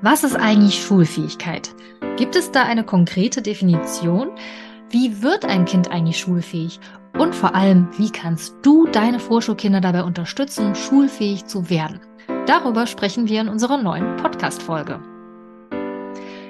Was ist eigentlich Schulfähigkeit? Gibt es da eine konkrete Definition? Wie wird ein Kind eigentlich schulfähig? Und vor allem, wie kannst du deine Vorschulkinder dabei unterstützen, schulfähig zu werden? Darüber sprechen wir in unserer neuen Podcast-Folge.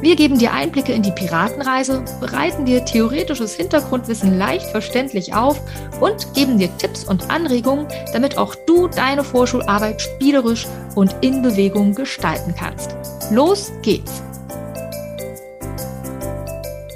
Wir geben dir Einblicke in die Piratenreise, bereiten dir theoretisches Hintergrundwissen leicht verständlich auf und geben dir Tipps und Anregungen, damit auch du deine Vorschularbeit spielerisch und in Bewegung gestalten kannst. Los geht's!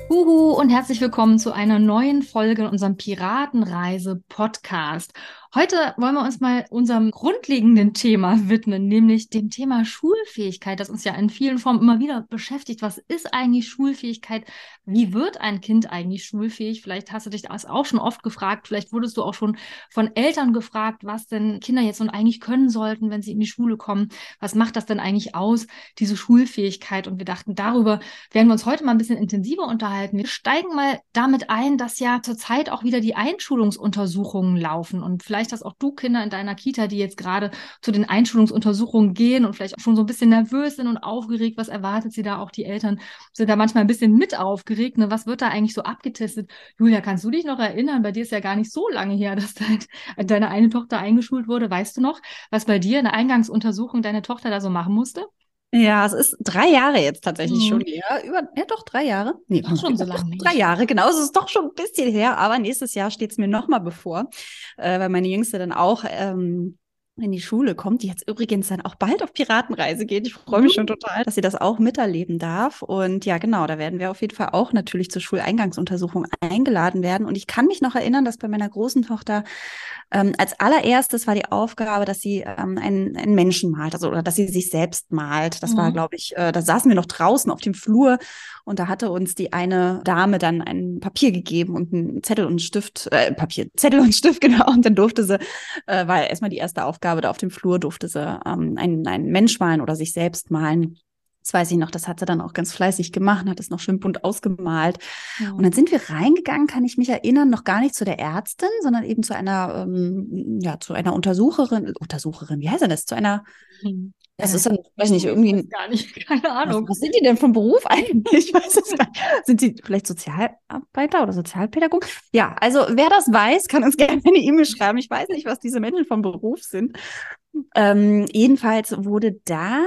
Huhu und herzlich willkommen zu einer neuen Folge in unserem Piratenreise-Podcast. Heute wollen wir uns mal unserem grundlegenden Thema widmen, nämlich dem Thema Schulfähigkeit, das uns ja in vielen Formen immer wieder beschäftigt. Was ist eigentlich Schulfähigkeit? Wie wird ein Kind eigentlich schulfähig? Vielleicht hast du dich das auch schon oft gefragt. Vielleicht wurdest du auch schon von Eltern gefragt, was denn Kinder jetzt nun eigentlich können sollten, wenn sie in die Schule kommen. Was macht das denn eigentlich aus, diese Schulfähigkeit? Und wir dachten, darüber werden wir uns heute mal ein bisschen intensiver unterhalten. Wir steigen mal damit ein, dass ja zurzeit auch wieder die Einschulungsuntersuchungen laufen und vielleicht vielleicht hast auch du Kinder in deiner Kita, die jetzt gerade zu den Einschulungsuntersuchungen gehen und vielleicht auch schon so ein bisschen nervös sind und aufgeregt. Was erwartet sie da? Auch die Eltern sind da manchmal ein bisschen mit aufgeregt. Ne? Was wird da eigentlich so abgetestet? Julia, kannst du dich noch erinnern? Bei dir ist ja gar nicht so lange her, dass deine eine Tochter eingeschult wurde. Weißt du noch, was bei dir in der Eingangsuntersuchung deine Tochter da so machen musste? Ja, es ist drei Jahre jetzt tatsächlich mhm. schon her. Über, ja, doch, drei Jahre. Nee, doch schon so lange. Drei Jahre, genau. Es ist doch schon ein bisschen her, aber nächstes Jahr steht es mir nochmal bevor, äh, weil meine Jüngste dann auch ähm, in die Schule kommt, die jetzt übrigens dann auch bald auf Piratenreise geht. Ich freue mich mhm. schon total, dass sie das auch miterleben darf. Und ja, genau, da werden wir auf jeden Fall auch natürlich zur Schuleingangsuntersuchung eingeladen werden. Und ich kann mich noch erinnern, dass bei meiner großen Tochter ähm, als allererstes war die Aufgabe, dass sie ähm, einen, einen Menschen malt, also oder dass sie sich selbst malt. Das mhm. war, glaube ich, äh, da saßen wir noch draußen auf dem Flur und da hatte uns die eine Dame dann ein Papier gegeben und einen Zettel und einen Stift, äh, Papier, Zettel und Stift, genau. Und dann durfte sie, äh, war erstmal die erste Aufgabe da auf dem Flur, durfte sie ähm, einen, einen Mensch malen oder sich selbst malen. Das weiß ich noch, das hat sie dann auch ganz fleißig gemacht, hat es noch schön bunt ausgemalt. Ja. Und dann sind wir reingegangen, kann ich mich erinnern, noch gar nicht zu der Ärztin, sondern eben zu einer, ähm, ja, zu einer Untersucherin, Untersucherin, wie heißt denn das? Zu einer, mhm. Das ist dann, weiß nicht, irgendwie. Gar nicht, keine Ahnung. Was, was, sind die denn vom Beruf eigentlich? Ich weiß es gar nicht. Sind sie vielleicht Sozialarbeiter oder Sozialpädagogen? Ja, also wer das weiß, kann uns gerne eine E-Mail schreiben. Ich weiß nicht, was diese Menschen vom Beruf sind. Ähm, jedenfalls wurde da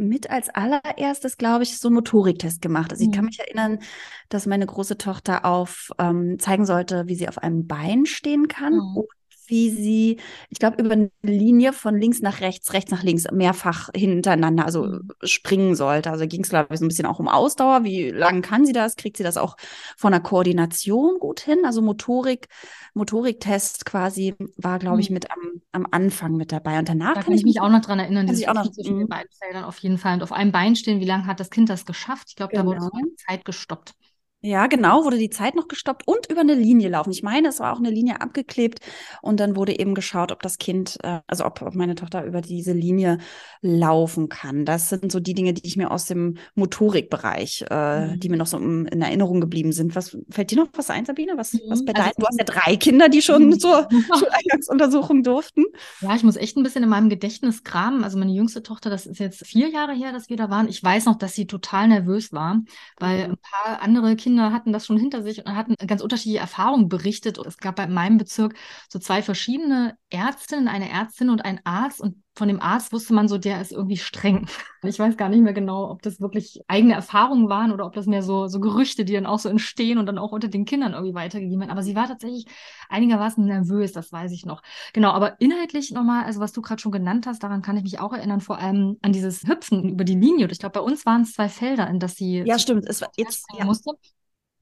mit als allererstes, glaube ich, so ein Motoriktest gemacht. Also ich kann mhm. mich erinnern, dass meine große Tochter auf ähm, zeigen sollte, wie sie auf einem Bein stehen kann mhm wie sie, ich glaube, über eine Linie von links nach rechts, rechts nach links mehrfach hintereinander, also mhm. springen sollte. Also ging es, glaube ich, so ein bisschen auch um Ausdauer. Wie lang kann sie das? Kriegt sie das auch von der Koordination gut hin? Also Motorik, Motoriktest quasi war, glaube ich, mhm. mit am, am Anfang mit dabei. Und danach da kann ich mich auch noch dran erinnern, dass ich auch noch zwischen den mhm. beiden Feldern auf jeden Fall und auf einem Bein stehen. Wie lange hat das Kind das geschafft? Ich glaube, genau. da wurde genau. Zeit gestoppt. Ja, genau, wurde die Zeit noch gestoppt und über eine Linie laufen. Ich meine, es war auch eine Linie abgeklebt und dann wurde eben geschaut, ob das Kind, äh, also ob, ob meine Tochter über diese Linie laufen kann. Das sind so die Dinge, die ich mir aus dem Motorikbereich, äh, mhm. die mir noch so in Erinnerung geblieben sind. Was fällt dir noch was ein, Sabine? Was, mhm. was bei also, deinen? Du hast ja drei Kinder, die schon mhm. zur Schuleingangsuntersuchung durften. Ja, ich muss echt ein bisschen in meinem Gedächtnis kramen. Also meine jüngste Tochter, das ist jetzt vier Jahre her, dass wir da waren. Ich weiß noch, dass sie total nervös war, weil ein paar andere Kinder Kinder hatten das schon hinter sich und hatten ganz unterschiedliche Erfahrungen berichtet. Es gab bei meinem Bezirk so zwei verschiedene Ärztinnen, eine Ärztin und ein Arzt. Und von dem Arzt wusste man so, der ist irgendwie streng. Ich weiß gar nicht mehr genau, ob das wirklich eigene Erfahrungen waren oder ob das mehr so, so Gerüchte, die dann auch so entstehen und dann auch unter den Kindern irgendwie weitergegeben werden. Aber sie war tatsächlich einigermaßen nervös, das weiß ich noch. Genau, aber inhaltlich nochmal, also was du gerade schon genannt hast, daran kann ich mich auch erinnern, vor allem an dieses Hüpfen über die Linie. Und ich glaube, bei uns waren es zwei Felder, in das sie ja, stimmt. Es war jetzt ja. musste.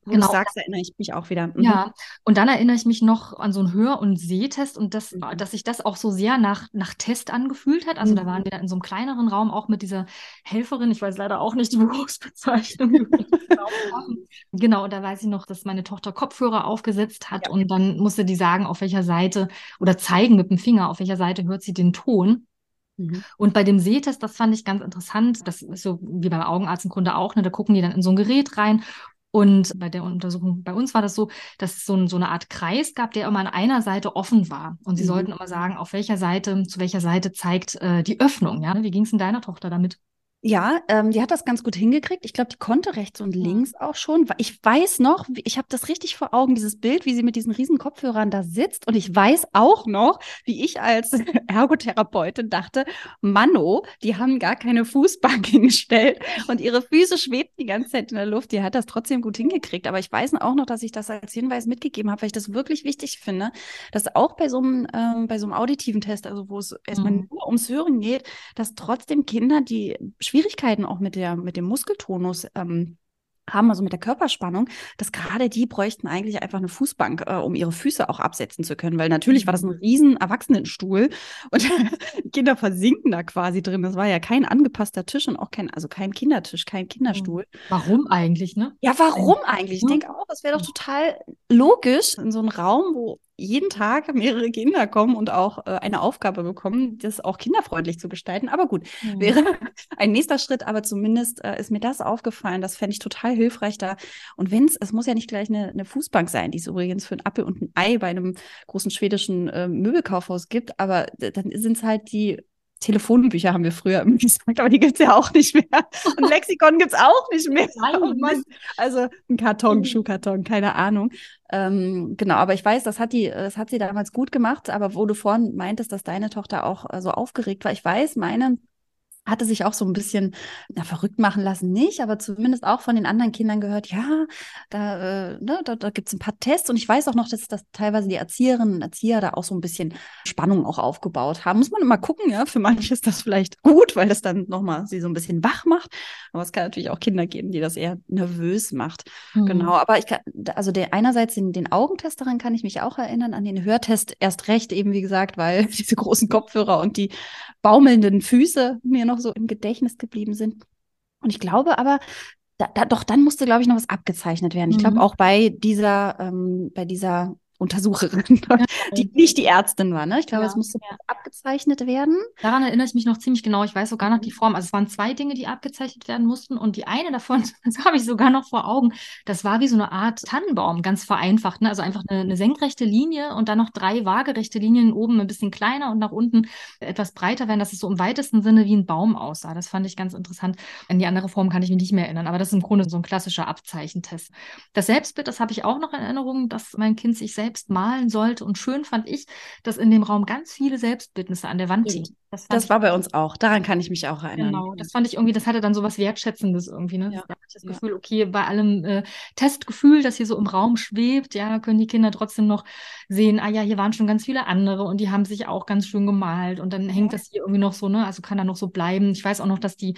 Wo genau. du sagst, erinnere ich mich auch wieder. Mhm. Ja, und dann erinnere ich mich noch an so einen Hör- und Sehtest und das, mhm. dass sich das auch so sehr nach, nach Test angefühlt hat. Also mhm. da waren wir in so einem kleineren Raum auch mit dieser Helferin. Ich weiß leider auch nicht die Berufsbezeichnung. genau, und da weiß ich noch, dass meine Tochter Kopfhörer aufgesetzt hat ja. und dann musste die sagen, auf welcher Seite oder zeigen mit dem Finger, auf welcher Seite hört sie den Ton. Mhm. Und bei dem Sehtest, das fand ich ganz interessant, das ist so wie beim Augenarzt im Grunde auch, ne, da gucken die dann in so ein Gerät rein und bei der Untersuchung bei uns war das so, dass es so, ein, so eine Art Kreis gab, der immer an einer Seite offen war. Und sie mhm. sollten immer sagen, auf welcher Seite, zu welcher Seite zeigt äh, die Öffnung. Ja? Wie ging es denn deiner Tochter damit? Ja, ähm, die hat das ganz gut hingekriegt. Ich glaube, die konnte rechts und links auch schon. Ich weiß noch, ich habe das richtig vor Augen, dieses Bild, wie sie mit diesen riesen Kopfhörern da sitzt. Und ich weiß auch noch, wie ich als Ergotherapeutin dachte, Mano, die haben gar keine Fußbank hingestellt und ihre Füße schwebten die ganze Zeit in der Luft. Die hat das trotzdem gut hingekriegt. Aber ich weiß auch noch, dass ich das als Hinweis mitgegeben habe, weil ich das wirklich wichtig finde, dass auch bei so einem, ähm, bei so einem auditiven Test, also wo es erstmal mhm. nur ums Hören geht, dass trotzdem Kinder, die Schwierigkeiten auch mit, der, mit dem Muskeltonus ähm, haben, also mit der Körperspannung, dass gerade die bräuchten eigentlich einfach eine Fußbank, äh, um ihre Füße auch absetzen zu können, weil natürlich war das ein mhm. riesen Erwachsenenstuhl und Kinder versinken da quasi drin. Das war ja kein angepasster Tisch und auch kein, also kein Kindertisch, kein Kinderstuhl. Mhm. Warum eigentlich, ne? Ja, warum eigentlich? Ich denke auch, es wäre doch total logisch in so einem Raum, wo jeden Tag mehrere Kinder kommen und auch äh, eine Aufgabe bekommen, das auch kinderfreundlich zu gestalten. Aber gut, mhm. wäre ein nächster Schritt, aber zumindest äh, ist mir das aufgefallen. Das fände ich total hilfreich da. Und wenn es, es muss ja nicht gleich eine, eine, Fußbank sein, die es übrigens für ein Apfel und ein Ei bei einem großen schwedischen äh, Möbelkaufhaus gibt, aber dann sind es halt die Telefonbücher haben wir früher immer gesagt, aber die gibt es ja auch nicht mehr. Und Lexikon gibt es auch nicht mehr. Nein, also ein Karton, mhm. Schuhkarton, keine Ahnung. Ähm, genau, aber ich weiß, das hat die, das hat sie damals gut gemacht, aber wo du vorhin meintest, dass deine Tochter auch äh, so aufgeregt war, ich weiß, meine hatte sich auch so ein bisschen na, verrückt machen lassen, nicht, aber zumindest auch von den anderen Kindern gehört, ja, da, äh, ne, da, da gibt es ein paar Tests und ich weiß auch noch, dass, dass teilweise die Erzieherinnen und Erzieher da auch so ein bisschen Spannung auch aufgebaut haben. Muss man immer gucken, ja, für manche ist das vielleicht gut, weil das dann nochmal sie so ein bisschen wach macht, aber es kann natürlich auch Kinder geben, die das eher nervös macht. Mhm. Genau, aber ich kann, also der einerseits den, den Augentest daran kann ich mich auch erinnern, an den Hörtest erst recht eben, wie gesagt, weil diese großen Kopfhörer und die baumelnden Füße mir noch so im Gedächtnis geblieben sind. Und ich glaube aber, da, da, doch dann musste, glaube ich, noch was abgezeichnet werden. Ich glaube mhm. auch bei dieser, ähm, bei dieser Untersucherin, die nicht die Ärztin war. Ne? Ich glaube, ja, es musste ja. abgezeichnet werden. Daran erinnere ich mich noch ziemlich genau. Ich weiß sogar noch die Form. Also es waren zwei Dinge, die abgezeichnet werden mussten. Und die eine davon, das habe ich sogar noch vor Augen, das war wie so eine Art Tannenbaum, ganz vereinfacht. Ne? Also einfach eine, eine senkrechte Linie und dann noch drei waagerechte Linien oben ein bisschen kleiner und nach unten etwas breiter werden, dass es so im weitesten Sinne wie ein Baum aussah. Das fand ich ganz interessant. An die andere Form kann ich mich nicht mehr erinnern. Aber das ist im Grunde so ein klassischer Abzeichentest. Das Selbstbild, das habe ich auch noch in Erinnerung, dass mein Kind sich selbst selbst malen sollte. Und schön fand ich, dass in dem Raum ganz viele Selbstbildnisse an der Wand hingen. Das, das war bei uns auch. Daran kann ich mich auch erinnern. Genau, das fand ich irgendwie, das hatte dann so was Wertschätzendes irgendwie. Ne? Ja. Da hatte ich das ja. Gefühl, okay, bei allem äh, Testgefühl, das hier so im Raum schwebt, ja, können die Kinder trotzdem noch sehen, ah ja, hier waren schon ganz viele andere und die haben sich auch ganz schön gemalt und dann hängt das hier irgendwie noch so, ne, also kann da noch so bleiben. Ich weiß auch noch, dass die,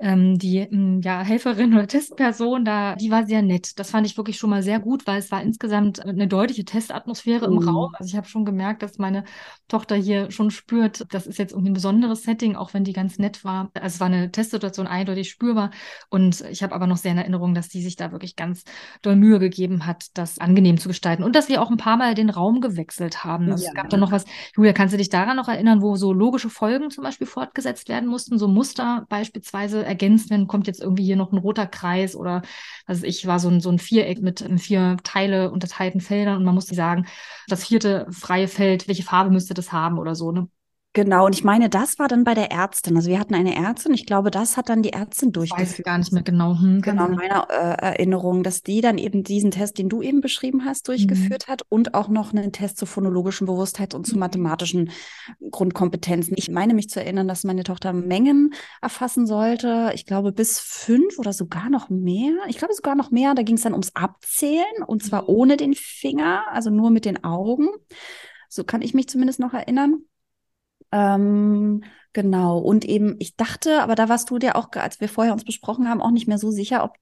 ähm, die ähm, ja, Helferin oder Testperson da, die war sehr nett. Das fand ich wirklich schon mal sehr gut, weil es war insgesamt eine deutliche Testatmosphäre mhm. im Raum. Also ich habe schon gemerkt, dass meine Tochter hier schon spürt, das ist jetzt irgendwie ein besonderes Setting, auch wenn die ganz nett war. Also es war eine Testsituation eindeutig spürbar. Und ich habe aber noch sehr in Erinnerung, dass die sich da wirklich ganz doll Mühe gegeben hat, das angenehm zu gestalten. Und dass wir auch ein paar Mal den Raum gewechselt haben. Also ja. es gab da noch was, Julia, kannst du dich daran noch erinnern, wo so logische Folgen zum Beispiel fortgesetzt werden mussten, so Muster beispielsweise ergänzt werden, kommt jetzt irgendwie hier noch ein roter Kreis oder also ich war so ein, so ein Viereck mit vier Teile unterteilten Feldern und man musste sagen, das vierte freie Feld, welche Farbe müsste das haben oder so. Ne? Genau, und ich meine, das war dann bei der Ärztin. Also wir hatten eine Ärztin, ich glaube, das hat dann die Ärztin durchgeführt. Ich weiß gar nicht mehr genau. Hm, genau, in meiner äh, Erinnerung, dass die dann eben diesen Test, den du eben beschrieben hast, durchgeführt mhm. hat und auch noch einen Test zur phonologischen Bewusstheit und zu mhm. mathematischen Grundkompetenzen. Ich meine mich zu erinnern, dass meine Tochter Mengen erfassen sollte. Ich glaube, bis fünf oder sogar noch mehr. Ich glaube sogar noch mehr. Da ging es dann ums Abzählen und zwar mhm. ohne den Finger, also nur mit den Augen. So kann ich mich zumindest noch erinnern. Ähm, Genau. Und eben, ich dachte, aber da warst du dir auch, als wir vorher uns besprochen haben, auch nicht mehr so sicher, ob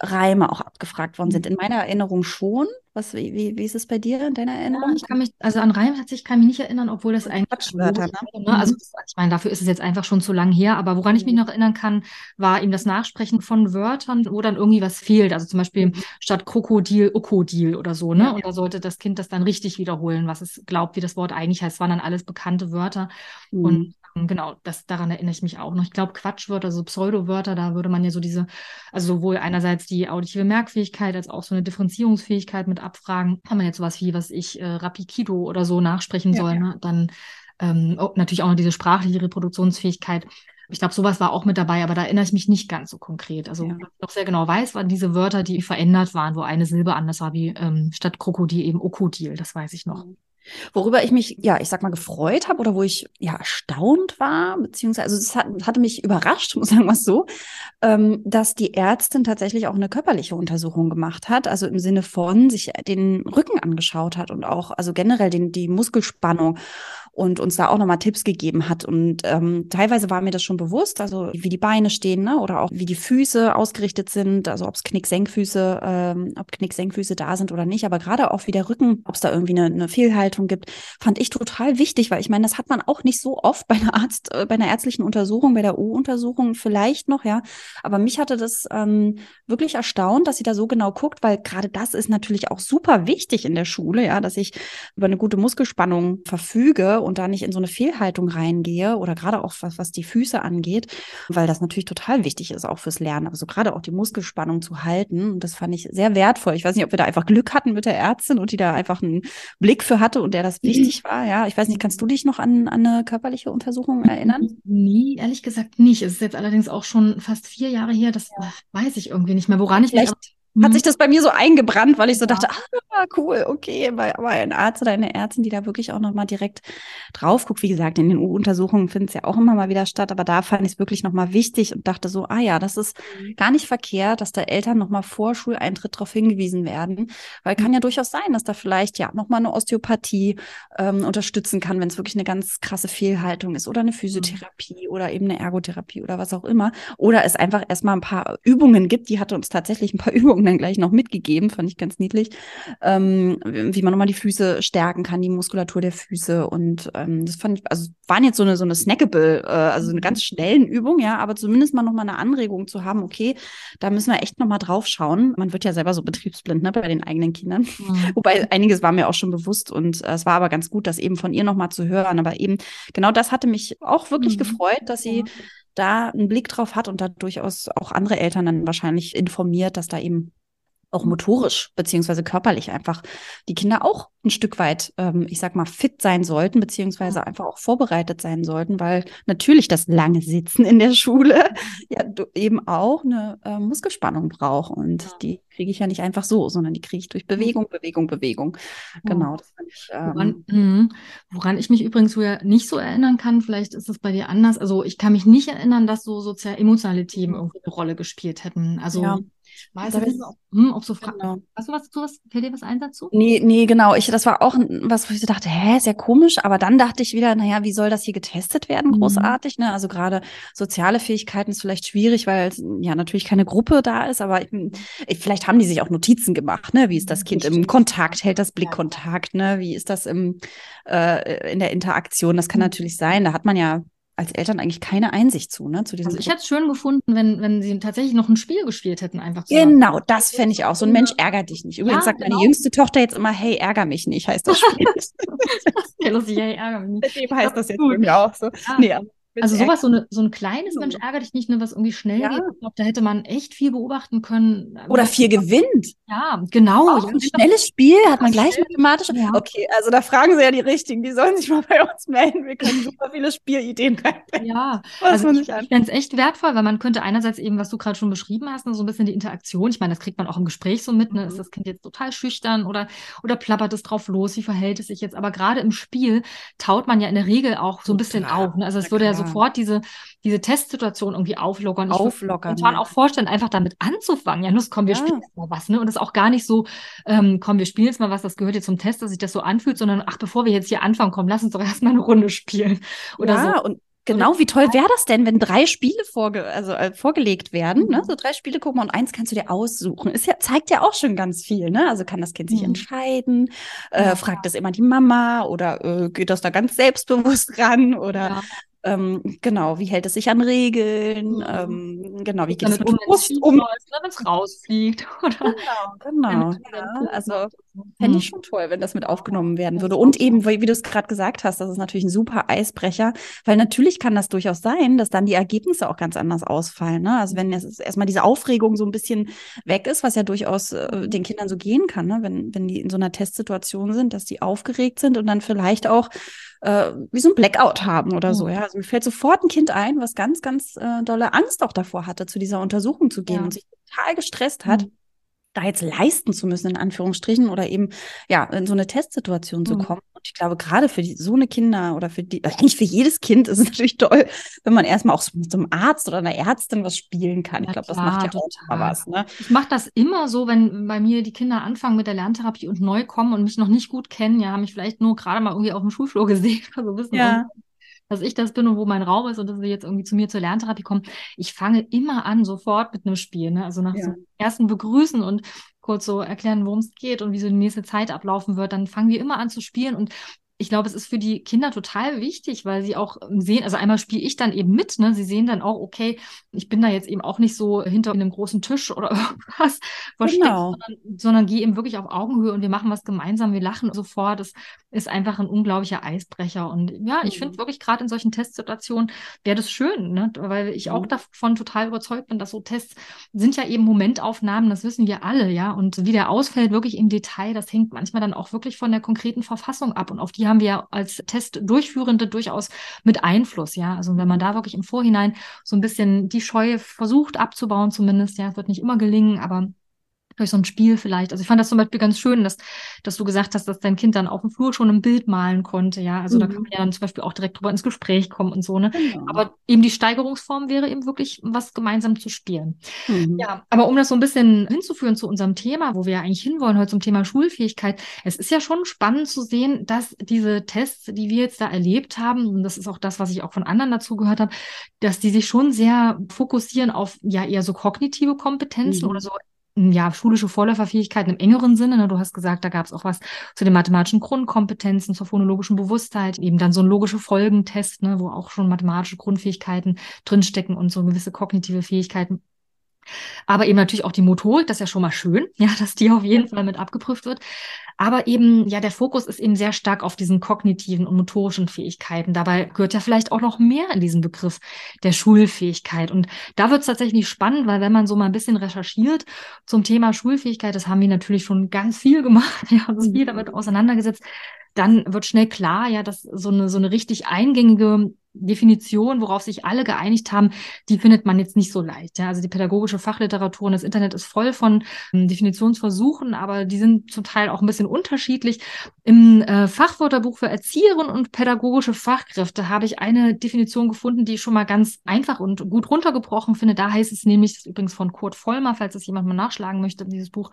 Reime auch abgefragt worden sind. In meiner Erinnerung schon. Was, wie, wie, wie ist es bei dir in deiner Erinnerung? Ja, ich kann mich, also an Reim tatsächlich kann ich mich nicht erinnern, obwohl das eigentlich Quatschwörter, ne? ne? Also das, ich meine, dafür ist es jetzt einfach schon zu lang her. Aber woran ich mich noch erinnern kann, war eben das Nachsprechen von Wörtern, wo dann irgendwie was fehlt. Also zum Beispiel statt Krokodil, Okodil oder so, ne? Ja. Und da sollte das Kind das dann richtig wiederholen, was es glaubt, wie das Wort eigentlich heißt. Es waren dann alles bekannte Wörter. Mhm. Und Genau, das, daran erinnere ich mich auch noch. Ich glaube, Quatschwörter, so Pseudowörter, da würde man ja so diese, also sowohl einerseits die auditive Merkfähigkeit als auch so eine Differenzierungsfähigkeit mit abfragen. Kann man jetzt sowas wie, was ich, äh, Rapikido oder so nachsprechen ja, soll, ja. Ne? dann ähm, oh, natürlich auch noch diese sprachliche Reproduktionsfähigkeit. Ich glaube, sowas war auch mit dabei, aber da erinnere ich mich nicht ganz so konkret. Also, ja. was ich noch sehr genau weiß, waren diese Wörter, die verändert waren, wo eine Silbe anders war, wie ähm, statt Krokodil eben Okodil. Das weiß ich noch. Mhm. Worüber ich mich, ja, ich sag mal, gefreut habe oder wo ich ja erstaunt war, beziehungsweise, also es hat, hatte mich überrascht, muss sagen wir es so, ähm, dass die Ärztin tatsächlich auch eine körperliche Untersuchung gemacht hat, also im Sinne von sich den Rücken angeschaut hat und auch, also generell den, die Muskelspannung und uns da auch nochmal Tipps gegeben hat. Und ähm, teilweise war mir das schon bewusst, also wie die Beine stehen, ne? oder auch wie die Füße ausgerichtet sind, also ob es Knicksenkfüße, ähm, ob Knicksenkfüße da sind oder nicht, aber gerade auch wie der Rücken, ob es da irgendwie eine, eine Fehlhaltung gibt, fand ich total wichtig, weil ich meine, das hat man auch nicht so oft bei einer Arzt, äh, bei einer ärztlichen Untersuchung, bei der U-Untersuchung vielleicht noch, ja. Aber mich hatte das ähm, wirklich erstaunt, dass sie da so genau guckt, weil gerade das ist natürlich auch super wichtig in der Schule, ja, dass ich über eine gute Muskelspannung verfüge und da nicht in so eine Fehlhaltung reingehe oder gerade auch was, was die Füße angeht, weil das natürlich total wichtig ist auch fürs Lernen. Also gerade auch die Muskelspannung zu halten. Und das fand ich sehr wertvoll. Ich weiß nicht, ob wir da einfach Glück hatten mit der Ärztin und die da einfach einen Blick für hatte und der das wichtig war. Ja, ich weiß nicht, kannst du dich noch an, an eine körperliche Untersuchung erinnern? Nee, ehrlich gesagt nicht. Es ist jetzt allerdings auch schon fast vier Jahre her. Das ja. weiß ich irgendwie nicht mehr, woran ich Vielleicht mich hat sich mhm. das bei mir so eingebrannt, weil ich so dachte, ah, cool, okay, aber ein Arzt oder eine Ärztin, die da wirklich auch nochmal direkt drauf guckt. Wie gesagt, in den U-Untersuchungen findet es ja auch immer mal wieder statt, aber da fand ich es wirklich nochmal wichtig und dachte so, ah ja, das ist mhm. gar nicht verkehrt, dass da Eltern nochmal vor Schuleintritt darauf hingewiesen werden, weil kann ja durchaus sein, dass da vielleicht ja nochmal eine Osteopathie ähm, unterstützen kann, wenn es wirklich eine ganz krasse Fehlhaltung ist oder eine Physiotherapie mhm. oder eben eine Ergotherapie oder was auch immer. Oder es einfach erstmal ein paar Übungen gibt, die hatte uns tatsächlich ein paar Übungen dann gleich noch mitgegeben, fand ich ganz niedlich, ähm, wie man nochmal die Füße stärken kann, die Muskulatur der Füße. Und ähm, das fand ich, also waren jetzt so eine, so eine snackable, äh, also eine ganz schnellen Übung, ja, aber zumindest mal nochmal eine Anregung zu haben, okay, da müssen wir echt nochmal drauf schauen. Man wird ja selber so betriebsblind, ne, bei den eigenen Kindern. Mhm. Wobei einiges war mir auch schon bewusst und äh, es war aber ganz gut, das eben von ihr nochmal zu hören. Aber eben genau das hatte mich auch wirklich mhm. gefreut, dass sie da einen Blick drauf hat und da durchaus auch andere Eltern dann wahrscheinlich informiert, dass da eben auch motorisch beziehungsweise körperlich einfach die Kinder auch ein Stück weit, ähm, ich sag mal, fit sein sollten, beziehungsweise einfach auch vorbereitet sein sollten, weil natürlich das lange Sitzen in der Schule ja eben auch eine äh, Muskelspannung braucht. Und ja. die kriege ich ja nicht einfach so, sondern die kriege ich durch Bewegung, Bewegung, Bewegung. Genau. Das fand ich, ähm, woran, mh, woran ich mich übrigens so nicht so erinnern kann, vielleicht ist es bei dir anders. Also ich kann mich nicht erinnern, dass so sozial-emotionale Themen mhm. irgendwie eine Rolle gespielt hätten. Also ja. Da nicht, hm, ob so Fragen. Genau. Hast du was zu was? Fällt dir was ein dazu? Nee, nee, genau. Ich, das war auch was, wo ich so dachte, hä, sehr komisch. Aber dann dachte ich wieder, naja, wie soll das hier getestet werden? Mhm. Großartig, ne? Also gerade soziale Fähigkeiten ist vielleicht schwierig, weil ja natürlich keine Gruppe da ist, aber ich, ich, vielleicht haben die sich auch Notizen gemacht, ne? Wie ist das Kind im Kontakt? Hält das Blickkontakt, ne? Wie ist das im, äh, in der Interaktion? Das kann mhm. natürlich sein. Da hat man ja als Eltern eigentlich keine Einsicht zu, ne? Zu diesem also ich hätte es schön gefunden, wenn, wenn sie tatsächlich noch ein Spiel gespielt hätten, einfach so. Genau, das fände ich auch. So ein Mensch ärgert dich nicht. Übrigens ja, sagt genau. meine jüngste Tochter jetzt immer, hey, ärger mich nicht, heißt das Spiel. das ist ja lustig, hey, ärger mich nicht. Seitdem heißt das jetzt gut. bei mir auch so. Ja. Nee, also sowas, so, eine, so ein kleines so. Mensch ärgert dich nicht, ne, was irgendwie schnell ja. geht. Ich glaube, da hätte man echt viel beobachten können. Oder viel gewinnt. Ja, genau. Auch ja, ein schnelles Spiel hat man gleich mathematisch. Ja. Okay, also da fragen sie ja die Richtigen. Die sollen sich mal bei uns melden. Wir können super viele Spielideen reinbringen. Ja, also ich, ich fände es echt wertvoll, weil man könnte einerseits eben, was du gerade schon beschrieben hast, ne, so ein bisschen die Interaktion. Ich meine, das kriegt man auch im Gespräch so mit. Ne? Mhm. Ist das Kind jetzt total schüchtern oder, oder plappert es drauf los? Wie verhält es sich jetzt? Aber gerade im Spiel taut man ja in der Regel auch so ein bisschen auf. Ne? Also es würde ja sofort diese diese Testsituation irgendwie auflockern. Auflockern. Ich würde ja. auch vorstellen, einfach damit anzufangen. Ja, los, komm, wir ja. spielen jetzt mal was. Ne? Und das ist auch gar nicht so, ähm, komm, wir spielen jetzt mal was, das gehört jetzt zum Test, dass sich das so anfühlt, sondern ach, bevor wir jetzt hier anfangen, komm, lass uns doch erstmal eine Runde spielen. Oder ja, so. und Genau, wie toll wäre das denn, wenn drei Spiele vorge also, äh, vorgelegt werden, ne? Mhm. So drei Spiele gucken und eins kannst du dir aussuchen. Ist ja, zeigt ja auch schon ganz viel, ne? Also kann das Kind sich mhm. entscheiden, äh, ja. fragt das immer die Mama oder äh, geht das da ganz selbstbewusst ran oder ja. Ähm, genau, wie hält es sich an Regeln? Mhm. Ähm, genau, wie geht es mit um, Frust um? Wenn es rausfliegt. Oder genau, genau. Ja, also fände ich mhm. schon toll, wenn das mit aufgenommen werden würde. Und eben, wie, wie du es gerade gesagt hast, das ist natürlich ein super Eisbrecher, weil natürlich kann das durchaus sein, dass dann die Ergebnisse auch ganz anders ausfallen. Ne? Also wenn jetzt erstmal diese Aufregung so ein bisschen weg ist, was ja durchaus äh, den Kindern so gehen kann, ne? wenn, wenn die in so einer Testsituation sind, dass die aufgeregt sind und dann vielleicht auch äh, wie so ein Blackout haben oder so. Ja, also mir fällt sofort ein Kind ein, was ganz, ganz äh, dolle Angst auch davor hatte, zu dieser Untersuchung zu gehen ja. und sich total gestresst hat. Mhm da jetzt leisten zu müssen, in Anführungsstrichen, oder eben ja in so eine Testsituation zu mhm. kommen. Und ich glaube, gerade für die, so eine Kinder oder für die, eigentlich für jedes Kind ist es natürlich toll, wenn man erstmal auch mit so einem Arzt oder einer Ärztin was spielen kann. Ja, ich glaube, das macht ja auch mal was. Ne? Ich mache das immer so, wenn bei mir die Kinder anfangen mit der Lerntherapie und neu kommen und mich noch nicht gut kennen, ja, haben mich vielleicht nur gerade mal irgendwie auf dem Schulflur gesehen, also wissen, ja dass ich das bin und wo mein Raum ist und dass sie jetzt irgendwie zu mir zur Lerntherapie kommen. Ich fange immer an, sofort mit einem Spiel. Ne? Also nach ja. so ersten Begrüßen und kurz so erklären, worum es geht und wie so die nächste Zeit ablaufen wird, dann fangen wir immer an zu spielen und ich glaube, es ist für die Kinder total wichtig, weil sie auch sehen, also einmal spiele ich dann eben mit, ne? Sie sehen dann auch, okay, ich bin da jetzt eben auch nicht so hinter einem großen Tisch oder irgendwas versteckt, genau. sondern, sondern gehe eben wirklich auf Augenhöhe und wir machen was gemeinsam, wir lachen sofort. Das ist einfach ein unglaublicher Eisbrecher. Und ja, ich mhm. finde wirklich gerade in solchen Testsituationen wäre das schön, ne? weil ich mhm. auch davon total überzeugt bin, dass so Tests sind ja eben Momentaufnahmen, das wissen wir alle, ja. Und wie der ausfällt, wirklich im Detail, das hängt manchmal dann auch wirklich von der konkreten Verfassung ab und auf die haben wir als Testdurchführende durchaus mit Einfluss, ja. Also wenn man da wirklich im Vorhinein so ein bisschen die Scheue versucht abzubauen, zumindest, ja, es wird nicht immer gelingen, aber durch so ein Spiel vielleicht. Also ich fand das zum Beispiel ganz schön, dass, dass du gesagt hast, dass dein Kind dann auf dem Flur schon ein Bild malen konnte, ja. Also mhm. da kann man ja dann zum Beispiel auch direkt drüber ins Gespräch kommen und so, ne. Genau. Aber eben die Steigerungsform wäre eben wirklich was gemeinsam zu spielen. Mhm. Ja, aber um das so ein bisschen hinzuführen zu unserem Thema, wo wir ja eigentlich hinwollen heute zum Thema Schulfähigkeit, es ist ja schon spannend zu sehen, dass diese Tests, die wir jetzt da erlebt haben, und das ist auch das, was ich auch von anderen dazu gehört habe, dass die sich schon sehr fokussieren auf ja eher so kognitive Kompetenzen mhm. oder so ja, schulische Vorläuferfähigkeiten im engeren Sinne. Ne? Du hast gesagt, da gab es auch was zu den mathematischen Grundkompetenzen, zur phonologischen Bewusstheit, eben dann so ein logische Folgentest, ne, wo auch schon mathematische Grundfähigkeiten drinstecken und so gewisse kognitive Fähigkeiten. Aber eben natürlich auch die Motorik, das ist ja schon mal schön, ja, dass die auf jeden Fall mit abgeprüft wird. Aber eben, ja, der Fokus ist eben sehr stark auf diesen kognitiven und motorischen Fähigkeiten. Dabei gehört ja vielleicht auch noch mehr in diesen Begriff der Schulfähigkeit. Und da wird es tatsächlich spannend, weil wenn man so mal ein bisschen recherchiert zum Thema Schulfähigkeit, das haben wir natürlich schon ganz viel gemacht, ja, uns viel mhm. damit auseinandergesetzt, dann wird schnell klar, ja, dass so eine, so eine richtig eingängige Definition, worauf sich alle geeinigt haben, die findet man jetzt nicht so leicht. Ja? Also die pädagogische Fachliteratur und das Internet ist voll von ähm, Definitionsversuchen, aber die sind zum Teil auch ein bisschen unterschiedlich. Im äh, Fachwörterbuch für Erzieherinnen und pädagogische Fachkräfte habe ich eine Definition gefunden, die ich schon mal ganz einfach und gut runtergebrochen finde. Da heißt es nämlich, das ist übrigens von Kurt Vollmer, falls es jemand mal nachschlagen möchte, dieses Buch,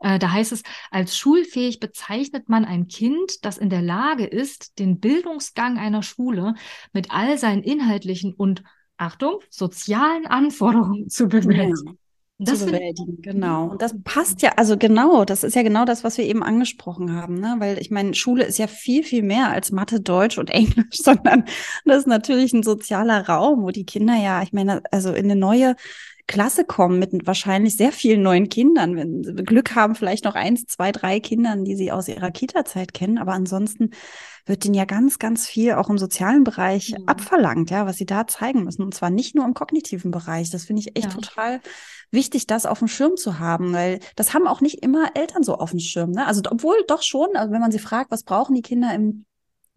äh, da heißt es, als schulfähig bezeichnet man ein Kind, das in der Lage ist, den Bildungsgang einer Schule mit all all seinen inhaltlichen und, Achtung, sozialen Anforderungen zu bewältigen. Ja. Das zu bewältigen, genau. Und das passt ja, also genau, das ist ja genau das, was wir eben angesprochen haben, ne? Weil ich meine, Schule ist ja viel, viel mehr als Mathe, Deutsch und Englisch, sondern das ist natürlich ein sozialer Raum, wo die Kinder ja, ich meine, also in eine neue Klasse kommen mit wahrscheinlich sehr vielen neuen Kindern. Wenn sie Glück haben, vielleicht noch eins, zwei, drei Kindern, die sie aus ihrer Kita-Zeit kennen. Aber ansonsten wird ihnen ja ganz, ganz viel auch im sozialen Bereich mhm. abverlangt, ja, was sie da zeigen müssen. Und zwar nicht nur im kognitiven Bereich. Das finde ich echt ja. total wichtig, das auf dem Schirm zu haben, weil das haben auch nicht immer Eltern so auf dem Schirm. Ne? Also obwohl doch schon, also wenn man sie fragt, was brauchen die Kinder im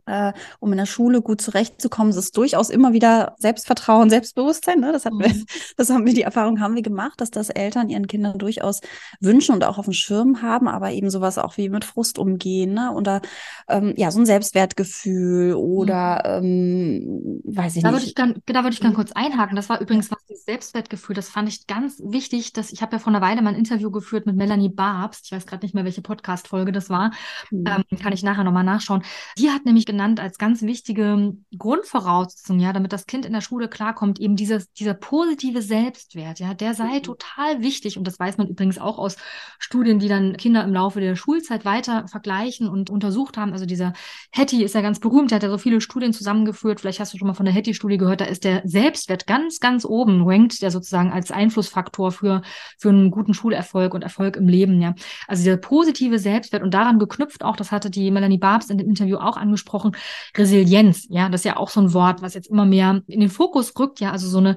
äh, um in der Schule gut zurechtzukommen. Es ist durchaus immer wieder Selbstvertrauen, Selbstbewusstsein. Ne? Das, hatten mhm. wir, das haben wir, die Erfahrung haben wir gemacht, dass das Eltern ihren Kindern durchaus wünschen und auch auf dem Schirm haben, aber eben sowas auch wie mit Frust umgehen ne? oder ähm, ja, so ein Selbstwertgefühl oder mhm. ähm, weiß ich da nicht. Würde ich gern, da würde ich gerne mhm. kurz einhaken. Das war übrigens was das Selbstwertgefühl, das fand ich ganz wichtig. Dass, ich habe ja vor einer Weile mal ein Interview geführt mit Melanie Barbst. Ich weiß gerade nicht mehr, welche Podcast-Folge das war. Mhm. Ähm, kann ich nachher nochmal nachschauen. Die hat nämlich genau genannt als ganz wichtige Grundvoraussetzung, ja, damit das Kind in der Schule klarkommt, eben dieses, dieser positive Selbstwert, ja, der sei mhm. total wichtig. Und das weiß man übrigens auch aus Studien, die dann Kinder im Laufe der Schulzeit weiter vergleichen und untersucht haben. Also dieser Hattie ist ja ganz berühmt, der hat ja so viele Studien zusammengeführt. Vielleicht hast du schon mal von der Hattie-Studie gehört, da ist der Selbstwert ganz, ganz oben, rankt der sozusagen als Einflussfaktor für, für einen guten Schulerfolg und Erfolg im Leben, ja. Also dieser positive Selbstwert und daran geknüpft auch, das hatte die Melanie Barbs in dem Interview auch angesprochen, Resilienz, ja, das ist ja auch so ein Wort, was jetzt immer mehr in den Fokus rückt, ja, also so eine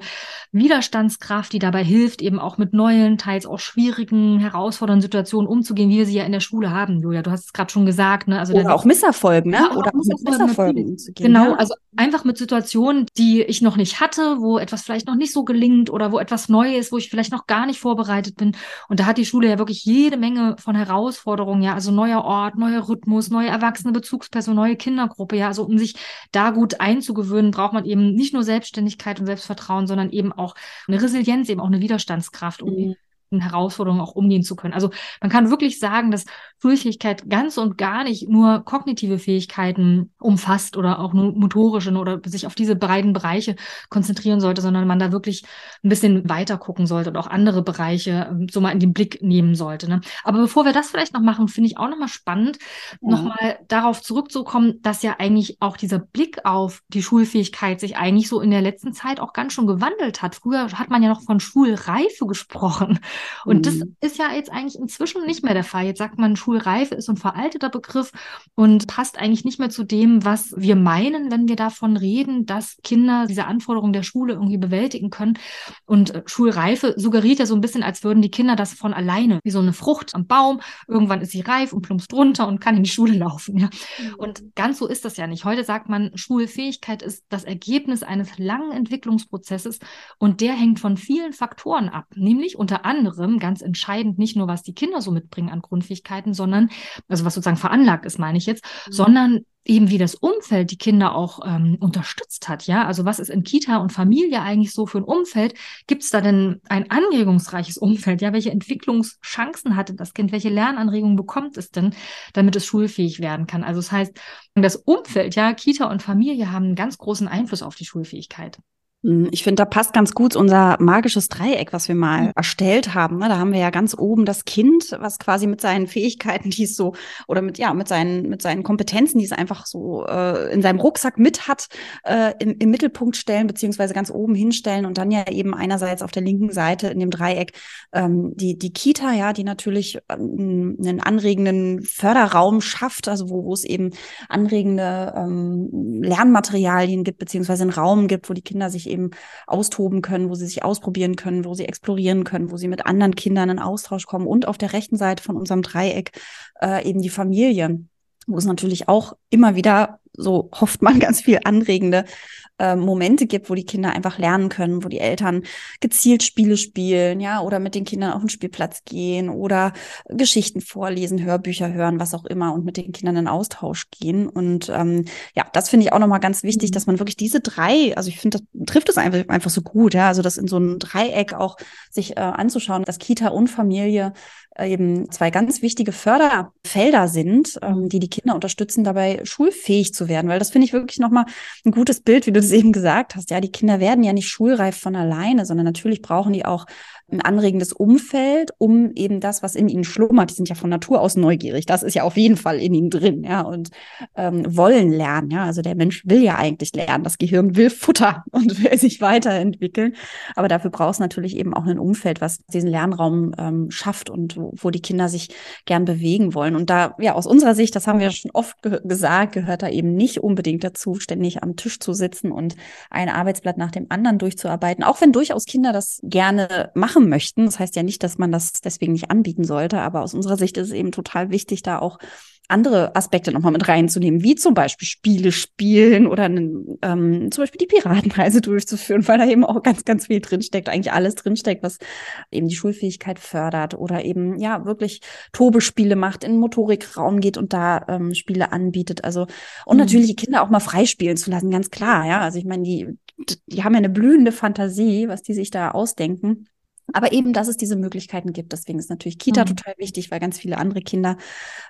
Widerstandskraft, die dabei hilft, eben auch mit neuen, teils auch schwierigen, herausfordernden Situationen umzugehen, wie wir sie ja in der Schule haben, Julia. Du hast es gerade schon gesagt, ne? Also Oder auch Misserfolgen, ne? Oder auch Misserfolgen, Misserfolgen umzugehen. Genau, ja. also einfach mit Situationen, die ich noch nicht hatte, wo etwas vielleicht noch nicht so gelingt oder wo etwas neu ist, wo ich vielleicht noch gar nicht vorbereitet bin. Und da hat die Schule ja wirklich jede Menge von Herausforderungen, ja, also neuer Ort, neuer Rhythmus, neue erwachsene Bezugsperson, neue Kindergruppe, ja, also um sich da gut einzugewöhnen, braucht man eben nicht nur Selbstständigkeit und Selbstvertrauen, sondern eben auch eine Resilienz, eben auch eine Widerstandskraft, um mhm. Herausforderungen auch umgehen zu können. Also man kann wirklich sagen, dass Schulfähigkeit ganz und gar nicht nur kognitive Fähigkeiten umfasst oder auch nur motorische oder sich auf diese beiden Bereiche konzentrieren sollte, sondern man da wirklich ein bisschen weiter gucken sollte und auch andere Bereiche ähm, so mal in den Blick nehmen sollte. Ne? Aber bevor wir das vielleicht noch machen, finde ich auch nochmal spannend, ja. nochmal darauf zurückzukommen, dass ja eigentlich auch dieser Blick auf die Schulfähigkeit sich eigentlich so in der letzten Zeit auch ganz schon gewandelt hat. Früher hat man ja noch von Schulreife gesprochen. Und mhm. das ist ja jetzt eigentlich inzwischen nicht mehr der Fall. Jetzt sagt man, Schulreife ist ein veralteter Begriff und passt eigentlich nicht mehr zu dem, was wir meinen, wenn wir davon reden, dass Kinder diese Anforderungen der Schule irgendwie bewältigen können. Und äh, Schulreife suggeriert ja so ein bisschen, als würden die Kinder das von alleine, wie so eine Frucht am Baum. Irgendwann ist sie reif und plumpst runter und kann in die Schule laufen. Ja? Mhm. Und ganz so ist das ja nicht. Heute sagt man, Schulfähigkeit ist das Ergebnis eines langen Entwicklungsprozesses und der hängt von vielen Faktoren ab, nämlich unter anderem anderem ganz entscheidend nicht nur, was die Kinder so mitbringen an Grundfähigkeiten, sondern, also was sozusagen veranlagt ist, meine ich jetzt, mhm. sondern eben wie das Umfeld die Kinder auch ähm, unterstützt hat, ja. Also was ist in Kita und Familie eigentlich so für ein Umfeld? Gibt es da denn ein anregungsreiches Umfeld? Ja, welche Entwicklungschancen hatte das Kind? Welche Lernanregungen bekommt es denn, damit es schulfähig werden kann? Also das heißt, das Umfeld, ja, Kita und Familie haben einen ganz großen Einfluss auf die Schulfähigkeit. Hm, ich finde, da passt ganz gut unser magisches Dreieck, was wir mal erstellt haben. Ne? Da haben wir ja ganz oben das Kind, was quasi mit seinen Fähigkeiten, die es so, oder mit, ja, mit seinen, mit seinen Kompetenzen, die es einfach so äh, in seinem Rucksack mit hat, äh, im, im Mittelpunkt stellen, beziehungsweise ganz oben hinstellen und dann ja eben einerseits auf der linken Seite in dem Dreieck ähm, die, die Kita, ja, die natürlich ähm, einen anregenden Förderraum schafft, also wo, wo es eben anregende ähm, Lernmaterialien gibt, beziehungsweise einen Raum gibt, wo die Kinder sich eben austoben können, wo sie sich ausprobieren können, wo sie explorieren können, wo sie mit anderen Kindern in Austausch kommen und auf der rechten Seite von unserem Dreieck äh, eben die Familie, wo es natürlich auch immer wieder so hofft man ganz viel anregende äh, Momente gibt, wo die Kinder einfach lernen können, wo die Eltern gezielt Spiele spielen, ja, oder mit den Kindern auf den Spielplatz gehen oder Geschichten vorlesen, Hörbücher hören, was auch immer und mit den Kindern in Austausch gehen. Und ähm, ja, das finde ich auch nochmal ganz wichtig, mhm. dass man wirklich diese drei, also ich finde, das trifft es einfach, einfach so gut, ja, also das in so einem Dreieck auch sich äh, anzuschauen, dass Kita und Familie eben zwei ganz wichtige Förderfelder sind, ähm, die die Kinder unterstützen, dabei schulfähig zu werden. Weil das finde ich wirklich nochmal ein gutes Bild, wie du das eben gesagt hast. Ja, die Kinder werden ja nicht schulreif von alleine, sondern natürlich brauchen die auch ein anregendes Umfeld, um eben das, was in ihnen schlummert, die sind ja von Natur aus neugierig, das ist ja auf jeden Fall in ihnen drin, ja, und ähm, wollen lernen, ja, also der Mensch will ja eigentlich lernen, das Gehirn will Futter und will sich weiterentwickeln, aber dafür braucht es natürlich eben auch ein Umfeld, was diesen Lernraum ähm, schafft und wo, wo, die Kinder sich gern bewegen wollen. Und da, ja, aus unserer Sicht, das haben wir schon oft ge gesagt, gehört da eben nicht unbedingt dazu, ständig am Tisch zu sitzen und ein Arbeitsblatt nach dem anderen durchzuarbeiten, auch wenn durchaus Kinder das gerne machen machen möchten. Das heißt ja nicht, dass man das deswegen nicht anbieten sollte, aber aus unserer Sicht ist es eben total wichtig, da auch andere Aspekte nochmal mit reinzunehmen, wie zum Beispiel Spiele spielen oder einen, ähm, zum Beispiel die Piratenreise durchzuführen, weil da eben auch ganz, ganz viel drinsteckt, eigentlich alles drinsteckt, was eben die Schulfähigkeit fördert oder eben ja wirklich Tobespiele macht, in den Motorikraum geht und da ähm, Spiele anbietet. Also und mhm. natürlich die Kinder auch mal freispielen zu lassen, ganz klar, ja. Also ich meine, die, die haben ja eine blühende Fantasie, was die sich da ausdenken. Aber eben, dass es diese Möglichkeiten gibt. Deswegen ist natürlich Kita mhm. total wichtig, weil ganz viele andere Kinder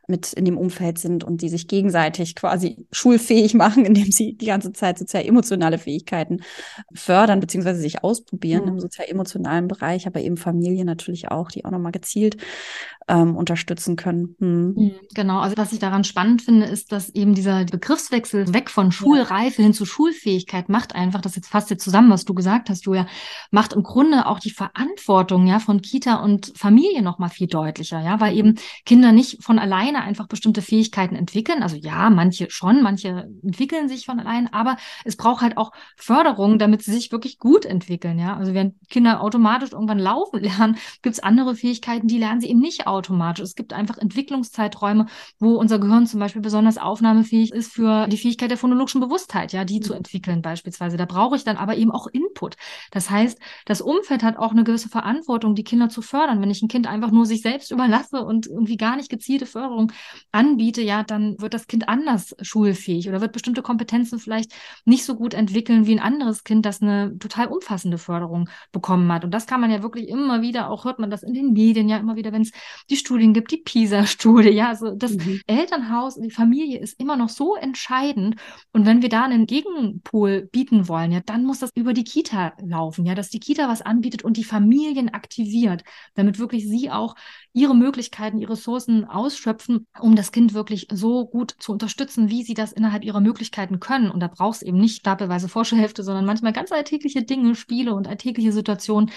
mit in dem Umfeld sind und die sich gegenseitig quasi schulfähig machen, indem sie die ganze Zeit sozial-emotionale Fähigkeiten fördern beziehungsweise sich ausprobieren mhm. im sozial-emotionalen Bereich, aber eben Familie natürlich auch, die auch nochmal gezielt ähm, unterstützen können. Hm. Mhm, genau, also was ich daran spannend finde, ist, dass eben dieser Begriffswechsel weg von Schulreife hin zu Schulfähigkeit macht einfach, das jetzt fasst jetzt zusammen, was du gesagt hast, Julia, macht im Grunde auch die Verantwortung ja von Kita und Familie nochmal viel deutlicher, ja, weil eben Kinder nicht von alleine einfach bestimmte Fähigkeiten entwickeln. Also ja, manche schon, manche entwickeln sich von allein, aber es braucht halt auch Förderung, damit sie sich wirklich gut entwickeln, ja. Also wenn Kinder automatisch irgendwann laufen lernen, gibt es andere Fähigkeiten, die lernen sie eben nicht automatisch. Es gibt einfach Entwicklungszeiträume, wo unser Gehirn zum Beispiel besonders aufnahmefähig ist für die Fähigkeit der phonologischen Bewusstheit, ja, die mhm. zu entwickeln beispielsweise. Da brauche ich dann aber eben auch Input. Das heißt, das Umfeld hat auch eine gewisse Verantwortung, die Kinder zu fördern. Wenn ich ein Kind einfach nur sich selbst überlasse und irgendwie gar nicht gezielte Förderung anbiete, ja, dann wird das Kind anders schulfähig oder wird bestimmte Kompetenzen vielleicht nicht so gut entwickeln wie ein anderes Kind, das eine total umfassende Förderung bekommen hat. Und das kann man ja wirklich immer wieder, auch hört man das in den Medien ja immer wieder, wenn es die Studien gibt, die PISA-Studie, ja, also das mhm. Elternhaus und die Familie ist immer noch so entscheidend. Und wenn wir da einen Gegenpol bieten wollen, ja, dann muss das über die Kita laufen, ja, dass die Kita was anbietet und die Familien aktiviert, damit wirklich sie auch ihre Möglichkeiten, ihre Ressourcen ausschöpfen, um das Kind wirklich so gut zu unterstützen, wie sie das innerhalb ihrer Möglichkeiten können. Und da braucht es eben nicht stapelweise Vorschulhälfte, sondern manchmal ganz alltägliche Dinge, Spiele und alltägliche Situationen,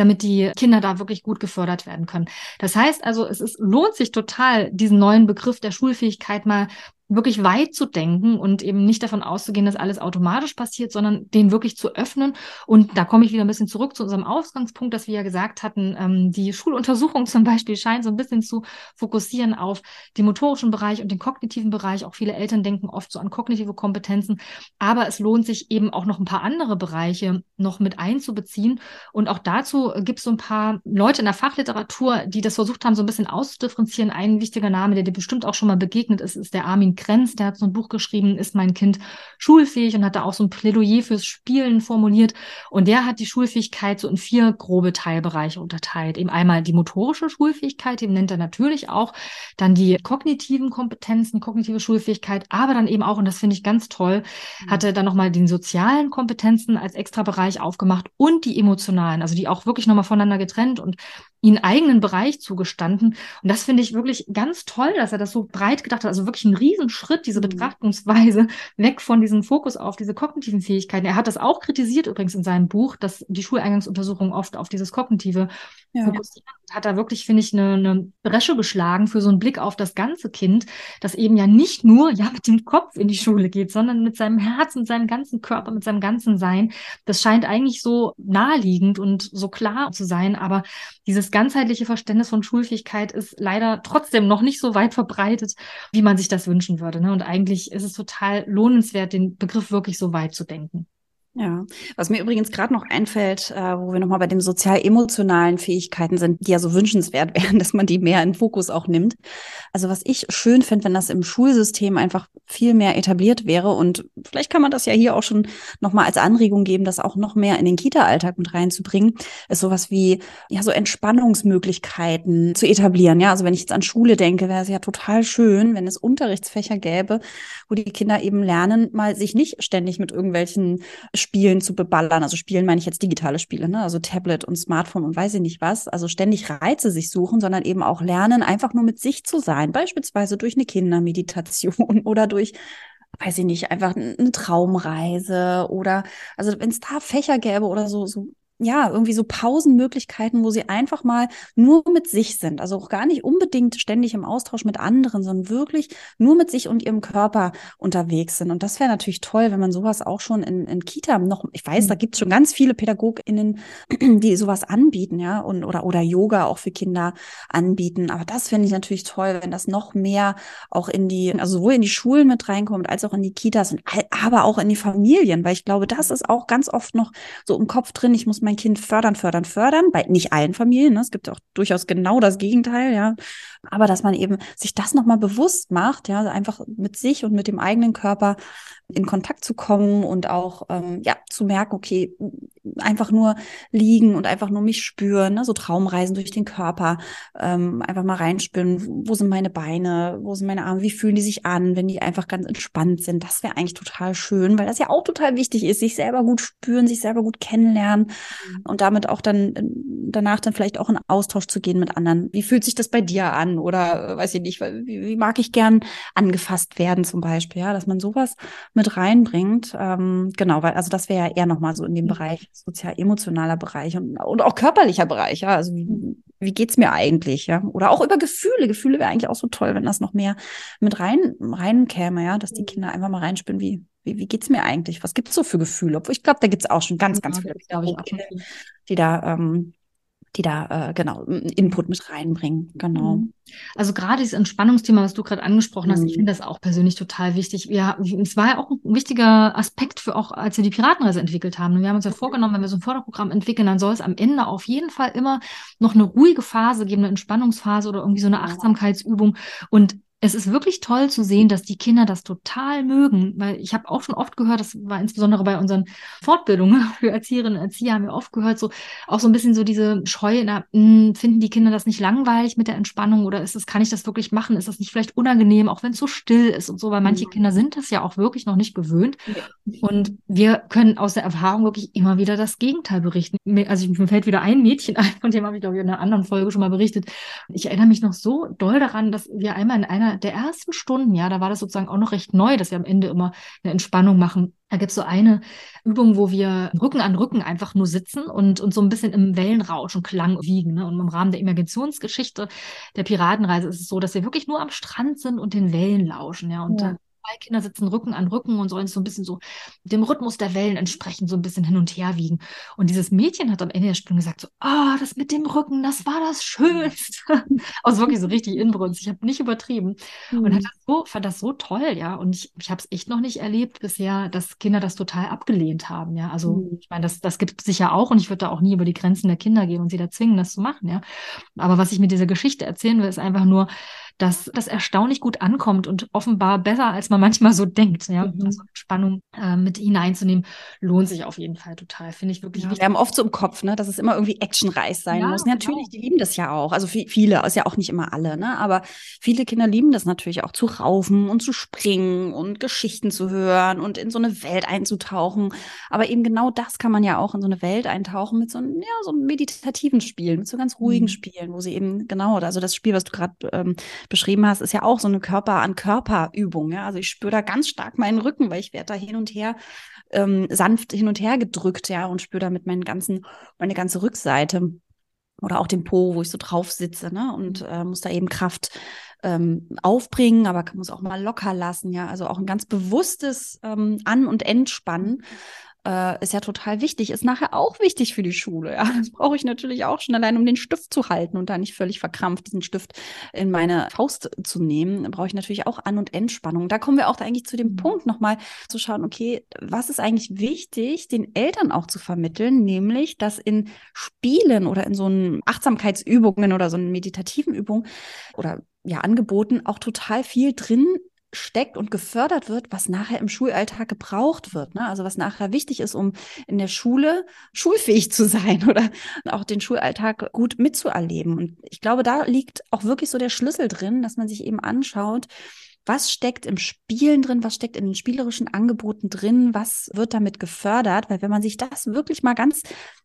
damit die Kinder da wirklich gut gefördert werden können. Das heißt also, es ist, lohnt sich total, diesen neuen Begriff der Schulfähigkeit mal wirklich weit zu denken und eben nicht davon auszugehen, dass alles automatisch passiert, sondern den wirklich zu öffnen. Und da komme ich wieder ein bisschen zurück zu unserem Ausgangspunkt, dass wir ja gesagt hatten, ähm, die Schuluntersuchung zum Beispiel scheint so ein bisschen zu fokussieren auf den motorischen Bereich und den kognitiven Bereich. Auch viele Eltern denken oft so an kognitive Kompetenzen. Aber es lohnt sich eben auch noch ein paar andere Bereiche noch mit einzubeziehen. Und auch dazu gibt es so ein paar Leute in der Fachliteratur, die das versucht haben, so ein bisschen auszudifferenzieren. Ein wichtiger Name, der dir bestimmt auch schon mal begegnet ist, ist der Armin Krenz, der hat so ein Buch geschrieben, ist mein Kind schulfähig und hat da auch so ein Plädoyer fürs Spielen formuliert. Und der hat die Schulfähigkeit so in vier grobe Teilbereiche unterteilt. Eben einmal die motorische Schulfähigkeit, den nennt er natürlich auch, dann die kognitiven Kompetenzen, kognitive Schulfähigkeit, aber dann eben auch, und das finde ich ganz toll, mhm. hat er dann nochmal den sozialen Kompetenzen als extra Bereich aufgemacht und die emotionalen, also die auch wirklich nochmal voneinander getrennt und ihnen eigenen Bereich zugestanden. Und das finde ich wirklich ganz toll, dass er das so breit gedacht hat. Also wirklich ein Riesenschritt, diese mhm. Betrachtungsweise weg von diesem Fokus auf diese kognitiven Fähigkeiten. Er hat das auch kritisiert übrigens in seinem Buch, dass die Schuleingangsuntersuchungen oft auf dieses Kognitive ja. fokussieren. Hat er wirklich, finde ich, eine, eine Bresche geschlagen für so einen Blick auf das ganze Kind, das eben ja nicht nur ja mit dem Kopf in die Schule geht, sondern mit seinem Herz, mit seinem ganzen Körper, mit seinem ganzen Sein. Das scheint eigentlich so naheliegend und so klar zu sein, aber dieses ganzheitliche Verständnis von Schulfähigkeit ist leider trotzdem noch nicht so weit verbreitet, wie man sich das wünschen würde. Ne? Und eigentlich ist es total lohnenswert, den Begriff wirklich so weit zu denken. Ja, was mir übrigens gerade noch einfällt, äh, wo wir nochmal bei den sozial-emotionalen Fähigkeiten sind, die ja so wünschenswert wären, dass man die mehr in Fokus auch nimmt. Also was ich schön finde, wenn das im Schulsystem einfach viel mehr etabliert wäre und vielleicht kann man das ja hier auch schon nochmal als Anregung geben, das auch noch mehr in den Kita-Alltag mit reinzubringen, ist sowas wie, ja, so Entspannungsmöglichkeiten zu etablieren. Ja, also wenn ich jetzt an Schule denke, wäre es ja total schön, wenn es Unterrichtsfächer gäbe, wo die Kinder eben lernen, mal sich nicht ständig mit irgendwelchen Spielen zu beballern. Also Spielen meine ich jetzt digitale Spiele, ne? also Tablet und Smartphone und weiß ich nicht was. Also ständig Reize sich suchen, sondern eben auch lernen, einfach nur mit sich zu sein. Beispielsweise durch eine Kindermeditation oder durch weiß ich nicht, einfach eine Traumreise oder also wenn es da Fächer gäbe oder so, so ja, irgendwie so Pausenmöglichkeiten, wo sie einfach mal nur mit sich sind. Also auch gar nicht unbedingt ständig im Austausch mit anderen, sondern wirklich nur mit sich und ihrem Körper unterwegs sind. Und das wäre natürlich toll, wenn man sowas auch schon in, in Kita noch, ich weiß, da mhm. gibt es schon ganz viele PädagogInnen, die sowas anbieten, ja, und oder, oder Yoga auch für Kinder anbieten. Aber das finde ich natürlich toll, wenn das noch mehr auch in die, also sowohl in die Schulen mit reinkommt, als auch in die Kitas, aber auch in die Familien, weil ich glaube, das ist auch ganz oft noch so im Kopf drin, ich muss mein Kind fördern, fördern, fördern. Bei nicht allen Familien. Ne? Es gibt auch durchaus genau das Gegenteil, ja. Aber dass man eben sich das nochmal bewusst macht, ja, einfach mit sich und mit dem eigenen Körper in Kontakt zu kommen und auch ähm, ja zu merken, okay, einfach nur liegen und einfach nur mich spüren, ne? so Traumreisen durch den Körper, ähm, einfach mal reinspüren, wo sind meine Beine, wo sind meine Arme, wie fühlen die sich an, wenn die einfach ganz entspannt sind. Das wäre eigentlich total schön, weil das ja auch total wichtig ist, sich selber gut spüren, sich selber gut kennenlernen mhm. und damit auch dann danach dann vielleicht auch in Austausch zu gehen mit anderen. Wie fühlt sich das bei dir an? Oder äh, weiß ich nicht, wie, wie mag ich gern angefasst werden zum Beispiel, ja, dass man sowas mit reinbringt. Ähm, genau, weil also das wäre ja eher nochmal so in dem mhm. Bereich sozial-emotionaler Bereich und, und auch körperlicher Bereich, ja. Also wie, mhm. wie geht's mir eigentlich, ja? Oder auch über Gefühle. Gefühle wäre eigentlich auch so toll, wenn das noch mehr mit rein reinkäme, ja, dass die mhm. Kinder einfach mal reinspüren, wie wie, wie geht's mir eigentlich? Was gibt's so für Gefühle? Obwohl ich glaube, da gibt's auch schon ganz, ganz viele, ich, auch die da ähm, die da äh, genau Input mit reinbringen. Genau. Mhm. Also gerade dieses Entspannungsthema, was du gerade angesprochen hast, mhm. ich finde das auch persönlich total wichtig. Ja, es war ja auch ein wichtiger Aspekt für auch, als wir die Piratenreise entwickelt haben. Wir haben uns ja vorgenommen, wenn wir so ein Förderprogramm entwickeln, dann soll es am Ende auf jeden Fall immer noch eine ruhige Phase geben, eine Entspannungsphase oder irgendwie so eine Achtsamkeitsübung. Und es ist wirklich toll zu sehen, dass die Kinder das total mögen, weil ich habe auch schon oft gehört, das war insbesondere bei unseren Fortbildungen für Erzieherinnen und Erzieher, haben wir oft gehört, so auch so ein bisschen so diese Scheu, na, mh, finden die Kinder das nicht langweilig mit der Entspannung oder ist es, kann ich das wirklich machen? Ist das nicht vielleicht unangenehm, auch wenn es so still ist und so, weil manche. Kinder sind das ja auch wirklich noch nicht gewöhnt. Und wir können aus der Erfahrung wirklich immer wieder das Gegenteil berichten. Also mir fällt wieder ein Mädchen ein, von dem habe ich, glaube ich, in einer anderen Folge schon mal berichtet. Ich erinnere mich noch so doll daran, dass wir einmal in einer der ersten Stunden, ja, da war das sozusagen auch noch recht neu, dass wir am Ende immer eine Entspannung machen. Da gibt es so eine Übung, wo wir Rücken an Rücken einfach nur sitzen und, und so ein bisschen im Wellenrausch und Klang wiegen. Ne? Und im Rahmen der Imaginationsgeschichte der Piratenreise ist es so, dass wir wirklich nur am Strand sind und den Wellen lauschen. Ja, und ja. Zwei Kinder sitzen Rücken an Rücken und sollen so ein bisschen so dem Rhythmus der Wellen entsprechend so ein bisschen hin und her wiegen. Und dieses Mädchen hat am Ende der Stunde gesagt so, ah, oh, das mit dem Rücken, das war das Schönste. also wirklich so richtig inbrünstig. Ich habe nicht übertrieben. Mhm. Und hat das so, fand das so toll, ja. Und ich, ich habe es echt noch nicht erlebt bisher, dass Kinder das total abgelehnt haben, ja. Also mhm. ich meine, das, das gibt es sicher auch und ich würde da auch nie über die Grenzen der Kinder gehen und sie da zwingen, das zu machen, ja. Aber was ich mit dieser Geschichte erzählen will, ist einfach nur, dass das erstaunlich gut ankommt und offenbar besser, als man manchmal so denkt. Ja? Mhm. Also Spannung äh, mit hineinzunehmen, lohnt sich auf jeden Fall total. Finde ich wirklich ja, wichtig. Wir haben oft so im Kopf, ne, dass es immer irgendwie actionreich sein ja, muss. Natürlich, genau. die lieben das ja auch. Also viele, ist ja auch nicht immer alle, ne? Aber viele Kinder lieben das natürlich auch zu raufen und zu springen und Geschichten zu hören und in so eine Welt einzutauchen. Aber eben genau das kann man ja auch in so eine Welt eintauchen mit so einem, ja, so einem meditativen Spiel, mit so ganz ruhigen mhm. Spielen, wo sie eben genau, also das Spiel, was du gerade ähm, beschrieben hast, ist ja auch so eine Körper-an-Körper-Übung. Ja? Also ich spüre da ganz stark meinen Rücken, weil ich werde da hin und her ähm, sanft hin und her gedrückt, ja, und spüre damit meinen ganzen, meine ganze Rückseite oder auch den Po, wo ich so drauf sitze, ne? Und äh, muss da eben Kraft ähm, aufbringen, aber muss auch mal locker lassen, ja. Also auch ein ganz bewusstes ähm, An- und Entspannen äh, ist ja total wichtig, ist nachher auch wichtig für die Schule. Ja, das brauche ich natürlich auch schon allein, um den Stift zu halten und da nicht völlig verkrampft diesen Stift in meine Faust zu nehmen, brauche ich natürlich auch An- und Entspannung. Da kommen wir auch da eigentlich zu dem mhm. Punkt nochmal zu schauen, okay, was ist eigentlich wichtig, den Eltern auch zu vermitteln, nämlich, dass in Spielen oder in so einen Achtsamkeitsübungen oder so einen meditativen Übungen oder ja, Angeboten auch total viel drin steckt und gefördert wird, was nachher im Schulalltag gebraucht wird. Ne? Also was nachher wichtig ist, um in der Schule schulfähig zu sein oder auch den Schulalltag gut mitzuerleben. Und ich glaube, da liegt auch wirklich so der Schlüssel drin, dass man sich eben anschaut, was steckt im Spielen drin, was steckt in den spielerischen Angeboten drin, was wird damit gefördert, weil wenn man sich das wirklich mal ganz,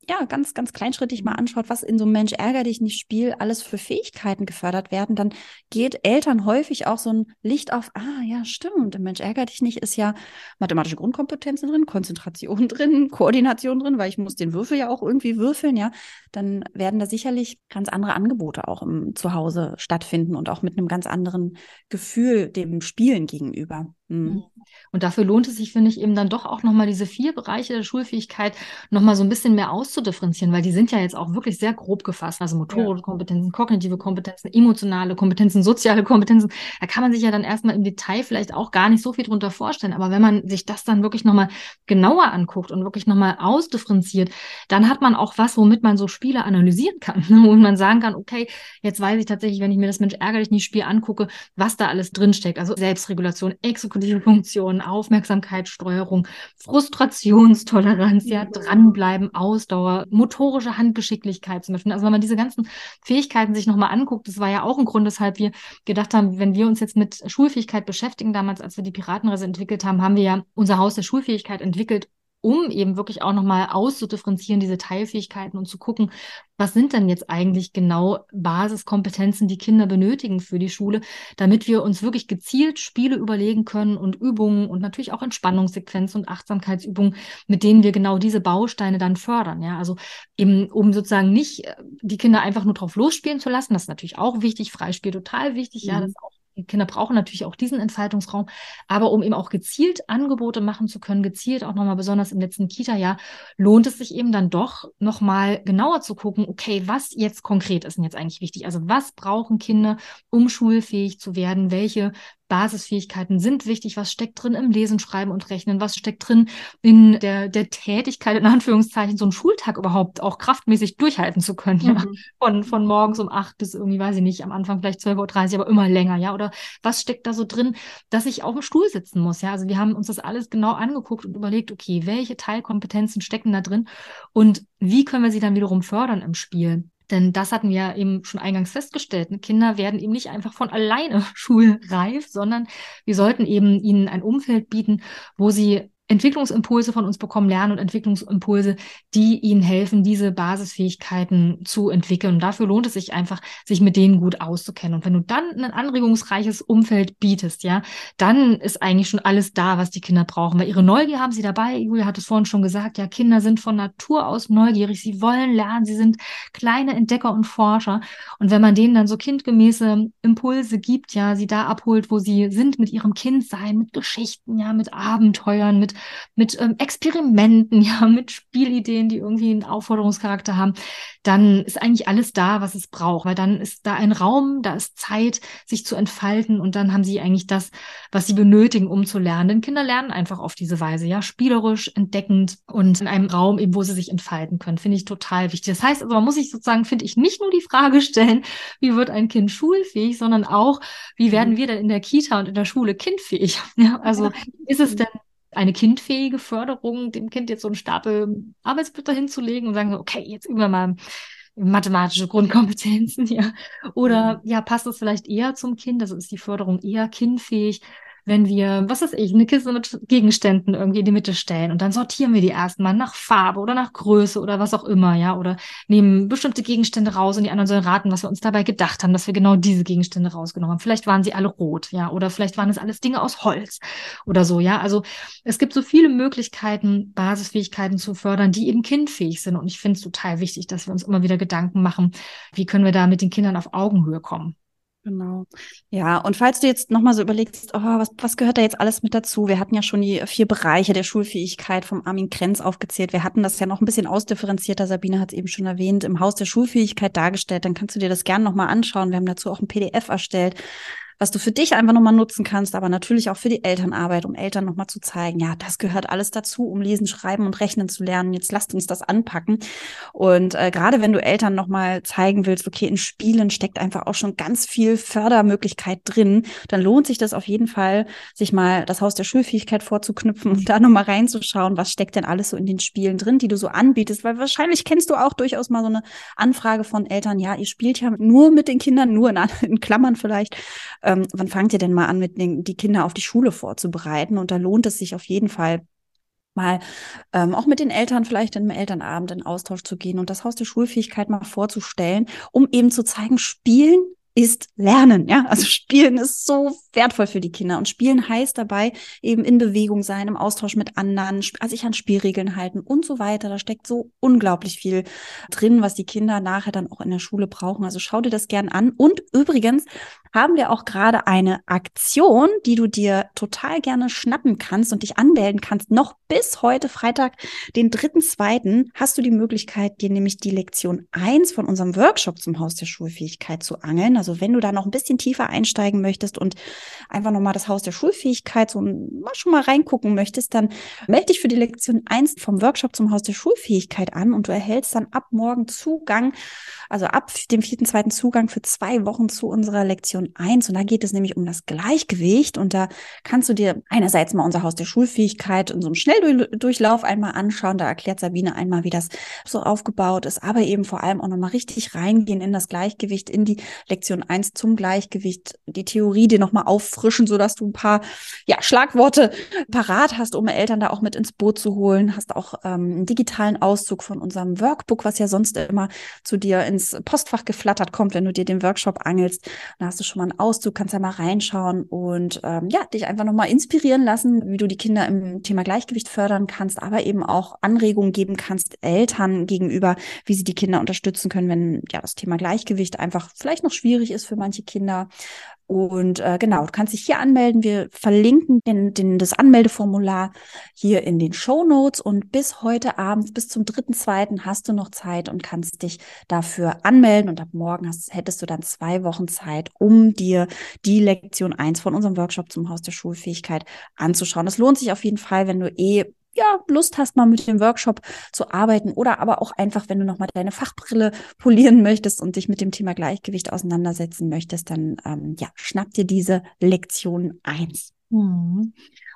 ja, ganz, ganz kleinschrittig mal anschaut, was in so einem Mensch ärger dich nicht Spiel alles für Fähigkeiten gefördert werden, dann geht Eltern häufig auch so ein Licht auf, ah, ja, stimmt, im Mensch ärger dich nicht ist ja mathematische Grundkompetenzen drin, Konzentration drin, Koordination drin, weil ich muss den Würfel ja auch irgendwie würfeln, ja, dann werden da sicherlich ganz andere Angebote auch im Zuhause stattfinden und auch mit einem ganz anderen Gefühl, dem dem Spielen gegenüber. Mhm. mhm. Und dafür lohnt es sich, finde ich, eben dann doch auch nochmal diese vier Bereiche der Schulfähigkeit nochmal so ein bisschen mehr auszudifferenzieren, weil die sind ja jetzt auch wirklich sehr grob gefasst. Also motorische. Kompetenzen, kognitive Kompetenzen, emotionale Kompetenzen, soziale Kompetenzen. Da kann man sich ja dann erstmal im Detail vielleicht auch gar nicht so viel drunter vorstellen. Aber wenn man sich das dann wirklich nochmal genauer anguckt und wirklich nochmal ausdifferenziert, dann hat man auch was, womit man so Spiele analysieren kann. Ne? Wo man sagen kann, okay, jetzt weiß ich tatsächlich, wenn ich mir das Mensch ärgerlich nicht Spiel angucke, was da alles drinsteckt. Also Selbstregulation, Exekution, kognitive Funktionen, Aufmerksamkeitssteuerung, Frustrationstoleranz, ja, mhm. dranbleiben, Ausdauer, motorische Handgeschicklichkeit zum Beispiel. Also wenn man diese ganzen Fähigkeiten sich nochmal anguckt, das war ja auch ein Grund, weshalb wir gedacht haben, wenn wir uns jetzt mit Schulfähigkeit beschäftigen, damals, als wir die Piratenreise entwickelt haben, haben wir ja unser Haus der Schulfähigkeit entwickelt, um eben wirklich auch nochmal auszudifferenzieren, diese Teilfähigkeiten und zu gucken, was sind denn jetzt eigentlich genau Basiskompetenzen, die Kinder benötigen für die Schule, damit wir uns wirklich gezielt Spiele überlegen können und Übungen und natürlich auch Entspannungssequenzen und Achtsamkeitsübungen, mit denen wir genau diese Bausteine dann fördern. Ja, also eben, um sozusagen nicht äh, die Kinder einfach nur drauf losspielen zu lassen, das ist natürlich auch wichtig, Freispiel total wichtig, mhm. ja, das ist auch die Kinder brauchen natürlich auch diesen Entfaltungsraum, aber um eben auch gezielt Angebote machen zu können, gezielt auch nochmal besonders im letzten Kita-Jahr, lohnt es sich eben dann doch nochmal genauer zu gucken, okay, was jetzt konkret ist denn jetzt eigentlich wichtig? Also was brauchen Kinder, um schulfähig zu werden? Welche Basisfähigkeiten sind wichtig, was steckt drin im Lesen, Schreiben und Rechnen, was steckt drin in der, der Tätigkeit, in Anführungszeichen, so einen Schultag überhaupt auch kraftmäßig durchhalten zu können, mhm. ja. Von, von morgens um acht bis irgendwie, weiß ich nicht, am Anfang vielleicht 12.30 Uhr, aber immer länger, ja. Oder was steckt da so drin, dass ich auf dem Stuhl sitzen muss, ja. Also wir haben uns das alles genau angeguckt und überlegt, okay, welche Teilkompetenzen stecken da drin und wie können wir sie dann wiederum fördern im Spiel? Denn das hatten wir eben schon eingangs festgestellt. Ne? Kinder werden eben nicht einfach von alleine schulreif, sondern wir sollten eben ihnen ein Umfeld bieten, wo sie Entwicklungsimpulse von uns bekommen, Lernen- und Entwicklungsimpulse, die ihnen helfen, diese Basisfähigkeiten zu entwickeln. Und dafür lohnt es sich einfach, sich mit denen gut auszukennen. Und wenn du dann ein anregungsreiches Umfeld bietest, ja, dann ist eigentlich schon alles da, was die Kinder brauchen. Weil ihre Neugier haben sie dabei. Julia hat es vorhin schon gesagt, ja, Kinder sind von Natur aus neugierig. Sie wollen lernen. Sie sind kleine Entdecker und Forscher. Und wenn man denen dann so kindgemäße Impulse gibt, ja, sie da abholt, wo sie sind mit ihrem Kindsein, mit Geschichten, ja, mit Abenteuern, mit mit ähm, Experimenten, ja, mit Spielideen, die irgendwie einen Aufforderungscharakter haben, dann ist eigentlich alles da, was es braucht, weil dann ist da ein Raum, da ist Zeit, sich zu entfalten und dann haben sie eigentlich das, was sie benötigen, um zu lernen. Denn Kinder lernen einfach auf diese Weise, ja, spielerisch, entdeckend und in einem Raum, eben, wo sie sich entfalten können, finde ich total wichtig. Das heißt also, man muss sich sozusagen, finde ich, nicht nur die Frage stellen, wie wird ein Kind schulfähig, sondern auch, wie werden mhm. wir denn in der Kita und in der Schule kindfähig? Ja, also ist es denn eine kindfähige Förderung, dem Kind jetzt so einen Stapel Arbeitsblätter hinzulegen und sagen, okay, jetzt üben wir mal mathematische Grundkompetenzen, ja. Oder mhm. ja, passt es vielleicht eher zum Kind, also ist die Förderung eher kindfähig, wenn wir, was weiß ich, eine Kiste mit Gegenständen irgendwie in die Mitte stellen und dann sortieren wir die erstmal nach Farbe oder nach Größe oder was auch immer, ja, oder nehmen bestimmte Gegenstände raus und die anderen sollen raten, was wir uns dabei gedacht haben, dass wir genau diese Gegenstände rausgenommen haben. Vielleicht waren sie alle rot, ja, oder vielleicht waren es alles Dinge aus Holz oder so, ja. Also es gibt so viele Möglichkeiten, Basisfähigkeiten zu fördern, die eben kindfähig sind. Und ich finde es total wichtig, dass wir uns immer wieder Gedanken machen, wie können wir da mit den Kindern auf Augenhöhe kommen. Genau. Ja, und falls du jetzt nochmal so überlegst, oh, was, was gehört da jetzt alles mit dazu? Wir hatten ja schon die vier Bereiche der Schulfähigkeit vom Armin Krenz aufgezählt. Wir hatten das ja noch ein bisschen ausdifferenzierter. Sabine hat es eben schon erwähnt, im Haus der Schulfähigkeit dargestellt. Dann kannst du dir das gerne nochmal anschauen. Wir haben dazu auch ein PDF erstellt was du für dich einfach nochmal nutzen kannst, aber natürlich auch für die Elternarbeit, um Eltern nochmal zu zeigen, ja, das gehört alles dazu, um lesen, schreiben und rechnen zu lernen. Jetzt lasst uns das anpacken. Und äh, gerade wenn du Eltern nochmal zeigen willst, okay, in Spielen steckt einfach auch schon ganz viel Fördermöglichkeit drin, dann lohnt sich das auf jeden Fall, sich mal das Haus der Schulfähigkeit vorzuknüpfen und da nochmal reinzuschauen, was steckt denn alles so in den Spielen drin, die du so anbietest, weil wahrscheinlich kennst du auch durchaus mal so eine Anfrage von Eltern, ja, ihr spielt ja nur mit den Kindern, nur in, in Klammern vielleicht ähm, wann fangt ihr denn mal an, mit den, die Kinder auf die Schule vorzubereiten? Und da lohnt es sich auf jeden Fall, mal ähm, auch mit den Eltern vielleicht einem Elternabend in Austausch zu gehen und das Haus der Schulfähigkeit mal vorzustellen, um eben zu zeigen, Spielen ist Lernen, ja. Also Spielen ist so wertvoll für die Kinder. Und Spielen heißt dabei eben in Bewegung sein, im Austausch mit anderen, also sich an Spielregeln halten und so weiter. Da steckt so unglaublich viel drin, was die Kinder nachher dann auch in der Schule brauchen. Also schau dir das gern an. Und übrigens haben wir auch gerade eine Aktion, die du dir total gerne schnappen kannst und dich anmelden kannst. Noch bis heute Freitag, den dritten, zweiten, hast du die Möglichkeit, dir nämlich die Lektion eins von unserem Workshop zum Haus der Schulfähigkeit zu angeln. Also wenn du da noch ein bisschen tiefer einsteigen möchtest und einfach nochmal das Haus der Schulfähigkeit so mal schon mal reingucken möchtest, dann melde dich für die Lektion 1 vom Workshop zum Haus der Schulfähigkeit an und du erhältst dann ab morgen Zugang, also ab dem vierten, zweiten Zugang für zwei Wochen zu unserer Lektion 1. Und da geht es nämlich um das Gleichgewicht und da kannst du dir einerseits mal unser Haus der Schulfähigkeit in so einem Schnelldurchlauf einmal anschauen. Da erklärt Sabine einmal, wie das so aufgebaut ist, aber eben vor allem auch nochmal richtig reingehen in das Gleichgewicht, in die Lektion 1 zum Gleichgewicht, die Theorie dir nochmal auffrischen, sodass du ein paar ja, Schlagworte parat hast, um Eltern da auch mit ins Boot zu holen. Hast auch ähm, einen digitalen Auszug von unserem Workbook, was ja sonst immer zu dir ins Postfach geflattert kommt, wenn du dir den Workshop angelst. Da hast du schon mal einen Auszug, kannst ja mal reinschauen und ähm, ja, dich einfach nochmal inspirieren lassen, wie du die Kinder im Thema Gleichgewicht fördern kannst, aber eben auch Anregungen geben kannst, Eltern gegenüber, wie sie die Kinder unterstützen können, wenn ja das Thema Gleichgewicht einfach vielleicht noch schwierig ist für manche Kinder. Und äh, genau, du kannst dich hier anmelden. Wir verlinken den, den, das Anmeldeformular hier in den Show Notes. Und bis heute Abend, bis zum 3.2. hast du noch Zeit und kannst dich dafür anmelden. Und ab morgen hast, hättest du dann zwei Wochen Zeit, um dir die Lektion 1 von unserem Workshop zum Haus der Schulfähigkeit anzuschauen. Das lohnt sich auf jeden Fall, wenn du eh ja, Lust hast, mal mit dem Workshop zu arbeiten oder aber auch einfach, wenn du nochmal deine Fachbrille polieren möchtest und dich mit dem Thema Gleichgewicht auseinandersetzen möchtest, dann ähm, ja, schnapp dir diese Lektion eins. Hm.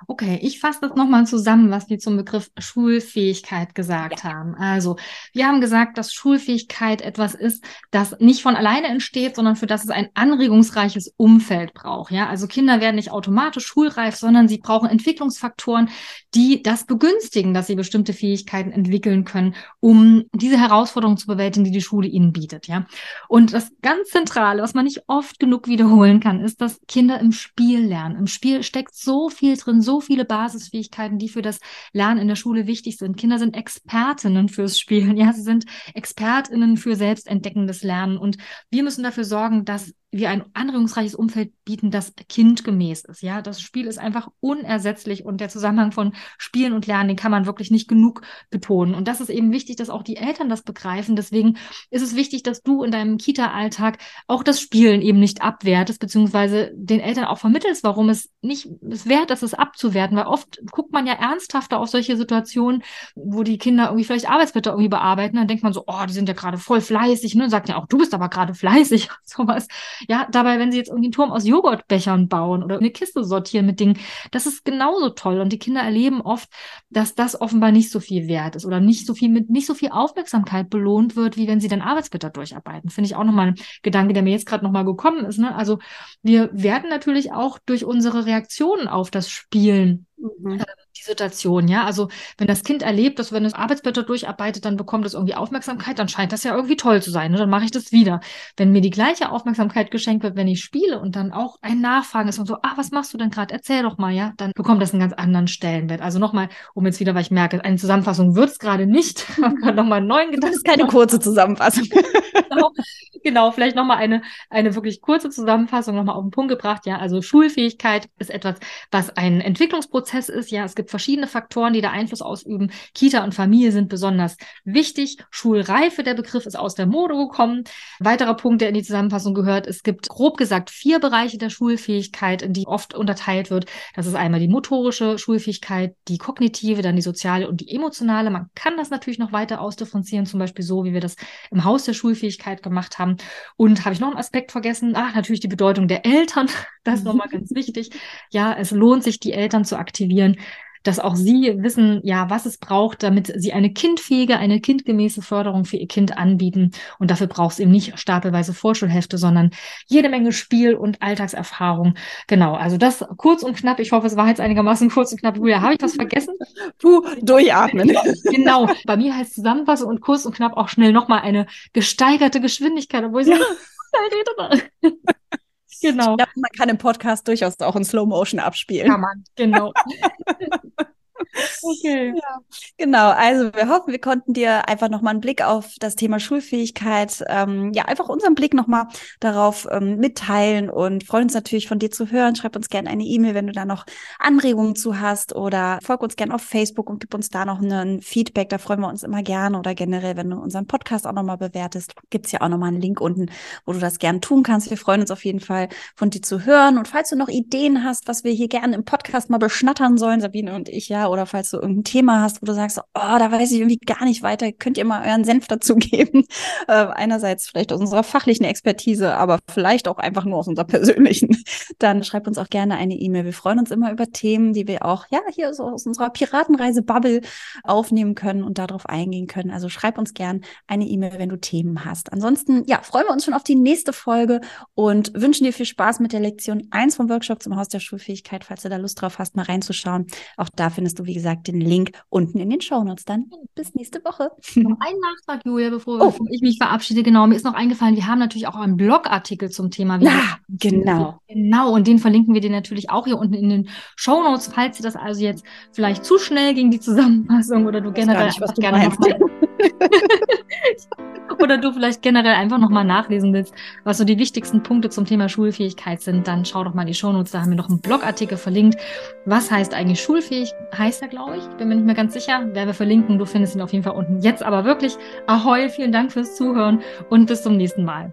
Okay, ich fasse das nochmal zusammen, was wir zum Begriff Schulfähigkeit gesagt ja. haben. Also, wir haben gesagt, dass Schulfähigkeit etwas ist, das nicht von alleine entsteht, sondern für das es ein anregungsreiches Umfeld braucht. Ja, also Kinder werden nicht automatisch schulreif, sondern sie brauchen Entwicklungsfaktoren, die das begünstigen, dass sie bestimmte Fähigkeiten entwickeln können, um diese Herausforderungen zu bewältigen, die die Schule ihnen bietet. Ja, und das ganz Zentrale, was man nicht oft genug wiederholen kann, ist, dass Kinder im Spiel lernen. Im Spiel steckt so viel drin, so viele Basisfähigkeiten, die für das Lernen in der Schule wichtig sind. Kinder sind Expertinnen fürs Spielen. Ja, sie sind Expertinnen für selbstentdeckendes Lernen. Und wir müssen dafür sorgen, dass wir ein anregungsreiches Umfeld bieten, das kindgemäß ist. Ja, das Spiel ist einfach unersetzlich und der Zusammenhang von Spielen und Lernen, den kann man wirklich nicht genug betonen. Und das ist eben wichtig, dass auch die Eltern das begreifen. Deswegen ist es wichtig, dass du in deinem Kita-Alltag auch das Spielen eben nicht abwertest, beziehungsweise den Eltern auch vermittelst, warum es nicht es wert ist, es abzuwerten, weil oft guckt man ja ernsthafter auf solche Situationen, wo die Kinder irgendwie vielleicht Arbeitsblätter irgendwie bearbeiten, dann denkt man so, oh, die sind ja gerade voll fleißig, ne? Und sagt ja auch, du bist aber gerade fleißig, sowas. Ja, dabei, wenn sie jetzt irgendwie einen Turm aus Joghurtbechern bauen oder eine Kiste sortieren mit Dingen, das ist genauso toll. Und die Kinder erleben oft, dass das offenbar nicht so viel wert ist oder nicht so viel mit nicht so viel Aufmerksamkeit belohnt wird, wie wenn sie dann Arbeitsblätter durcharbeiten. Finde ich auch nochmal ein Gedanke, der mir jetzt gerade nochmal gekommen ist. Ne? Also wir werden natürlich auch durch unsere Reaktionen auf das Spielen mhm. Die Situation, ja. Also wenn das Kind erlebt, dass wenn es Arbeitsblätter durcharbeitet, dann bekommt es irgendwie Aufmerksamkeit, dann scheint das ja irgendwie toll zu sein. Ne? Dann mache ich das wieder. Wenn mir die gleiche Aufmerksamkeit geschenkt wird, wenn ich spiele und dann auch ein Nachfragen ist und so, ah, was machst du denn gerade? Erzähl doch mal, ja, dann bekommt das einen ganz anderen Stellenwert. Also nochmal, um jetzt wieder, weil ich merke, eine Zusammenfassung wird es gerade nicht. nochmal einen neuen Gedanken. Das ist keine kurze Zusammenfassung. genau, genau, vielleicht nochmal eine, eine wirklich kurze Zusammenfassung nochmal auf den Punkt gebracht. Ja, also Schulfähigkeit ist etwas, was ein Entwicklungsprozess ist. Ja, es gibt verschiedene Faktoren, die da Einfluss ausüben. Kita und Familie sind besonders wichtig. Schulreife, der Begriff ist aus der Mode gekommen. Weiterer Punkt, der in die Zusammenfassung gehört, es gibt grob gesagt vier Bereiche der Schulfähigkeit, in die oft unterteilt wird. Das ist einmal die motorische Schulfähigkeit, die kognitive, dann die soziale und die emotionale. Man kann das natürlich noch weiter ausdifferenzieren, zum Beispiel so, wie wir das im Haus der Schulfähigkeit gemacht haben. Und habe ich noch einen Aspekt vergessen? Ach, natürlich die Bedeutung der Eltern. Das ist nochmal ganz wichtig. Ja, es lohnt sich, die Eltern zu aktivieren dass auch sie wissen, ja, was es braucht, damit sie eine kindfähige, eine kindgemäße Förderung für ihr Kind anbieten. Und dafür braucht es eben nicht stapelweise Vorschulhefte, sondern jede Menge Spiel und Alltagserfahrung. Genau, also das kurz und knapp. Ich hoffe, es war jetzt einigermaßen kurz und knapp. Julia, habe ich was vergessen? Puh, durchatmen. genau. Bei mir heißt Zusammenfassung und kurz und knapp auch schnell nochmal eine gesteigerte Geschwindigkeit, obwohl ich so rede. Genau. Glaube, man kann im Podcast durchaus auch in Slow Motion abspielen. Kann man, genau. Okay. Ja, genau. Also wir hoffen, wir konnten dir einfach nochmal einen Blick auf das Thema Schulfähigkeit, ähm, ja, einfach unseren Blick nochmal darauf ähm, mitteilen und freuen uns natürlich von dir zu hören. Schreib uns gerne eine E-Mail, wenn du da noch Anregungen zu hast oder folg uns gerne auf Facebook und gib uns da noch ein Feedback. Da freuen wir uns immer gerne oder generell, wenn du unseren Podcast auch nochmal bewertest, gibt's ja auch nochmal einen Link unten, wo du das gerne tun kannst. Wir freuen uns auf jeden Fall von dir zu hören und falls du noch Ideen hast, was wir hier gerne im Podcast mal beschnattern sollen, Sabine und ich, ja, oder falls du irgendein Thema hast, wo du sagst, oh, da weiß ich irgendwie gar nicht weiter, könnt ihr mal euren Senf dazu geben. Äh, einerseits vielleicht aus unserer fachlichen Expertise, aber vielleicht auch einfach nur aus unserer persönlichen. Dann schreib uns auch gerne eine E-Mail. Wir freuen uns immer über Themen, die wir auch, ja, hier so aus unserer Piratenreise-Bubble aufnehmen können und darauf eingehen können. Also schreib uns gerne eine E-Mail, wenn du Themen hast. Ansonsten, ja, freuen wir uns schon auf die nächste Folge und wünschen dir viel Spaß mit der Lektion 1 vom Workshop zum Haus der Schulfähigkeit, falls du da Lust drauf hast, mal reinzuschauen. Auch da findest du, wie gesagt, den Link unten in den Shownotes. Dann bis nächste Woche. Noch ein Nachtrag, Julia, bevor, oh. ich mich verabschiede. Genau, mir ist noch eingefallen, wir haben natürlich auch einen Blogartikel zum Thema. Ja, genau. Genau, und den verlinken wir dir natürlich auch hier unten in den Shownotes, falls dir das also jetzt vielleicht zu schnell ging, die Zusammenfassung, oder du generell nicht, was du gerne. oder du vielleicht generell einfach nochmal nachlesen willst, was so die wichtigsten Punkte zum Thema Schulfähigkeit sind, dann schau doch mal in die Shownotes, da haben wir noch einen Blogartikel verlinkt. Was heißt eigentlich schulfähig? Heißt er, glaube ich. Bin mir nicht mehr ganz sicher. Werden wir verlinken. Du findest ihn auf jeden Fall unten. Jetzt aber wirklich Ahoi, vielen Dank fürs Zuhören und bis zum nächsten Mal.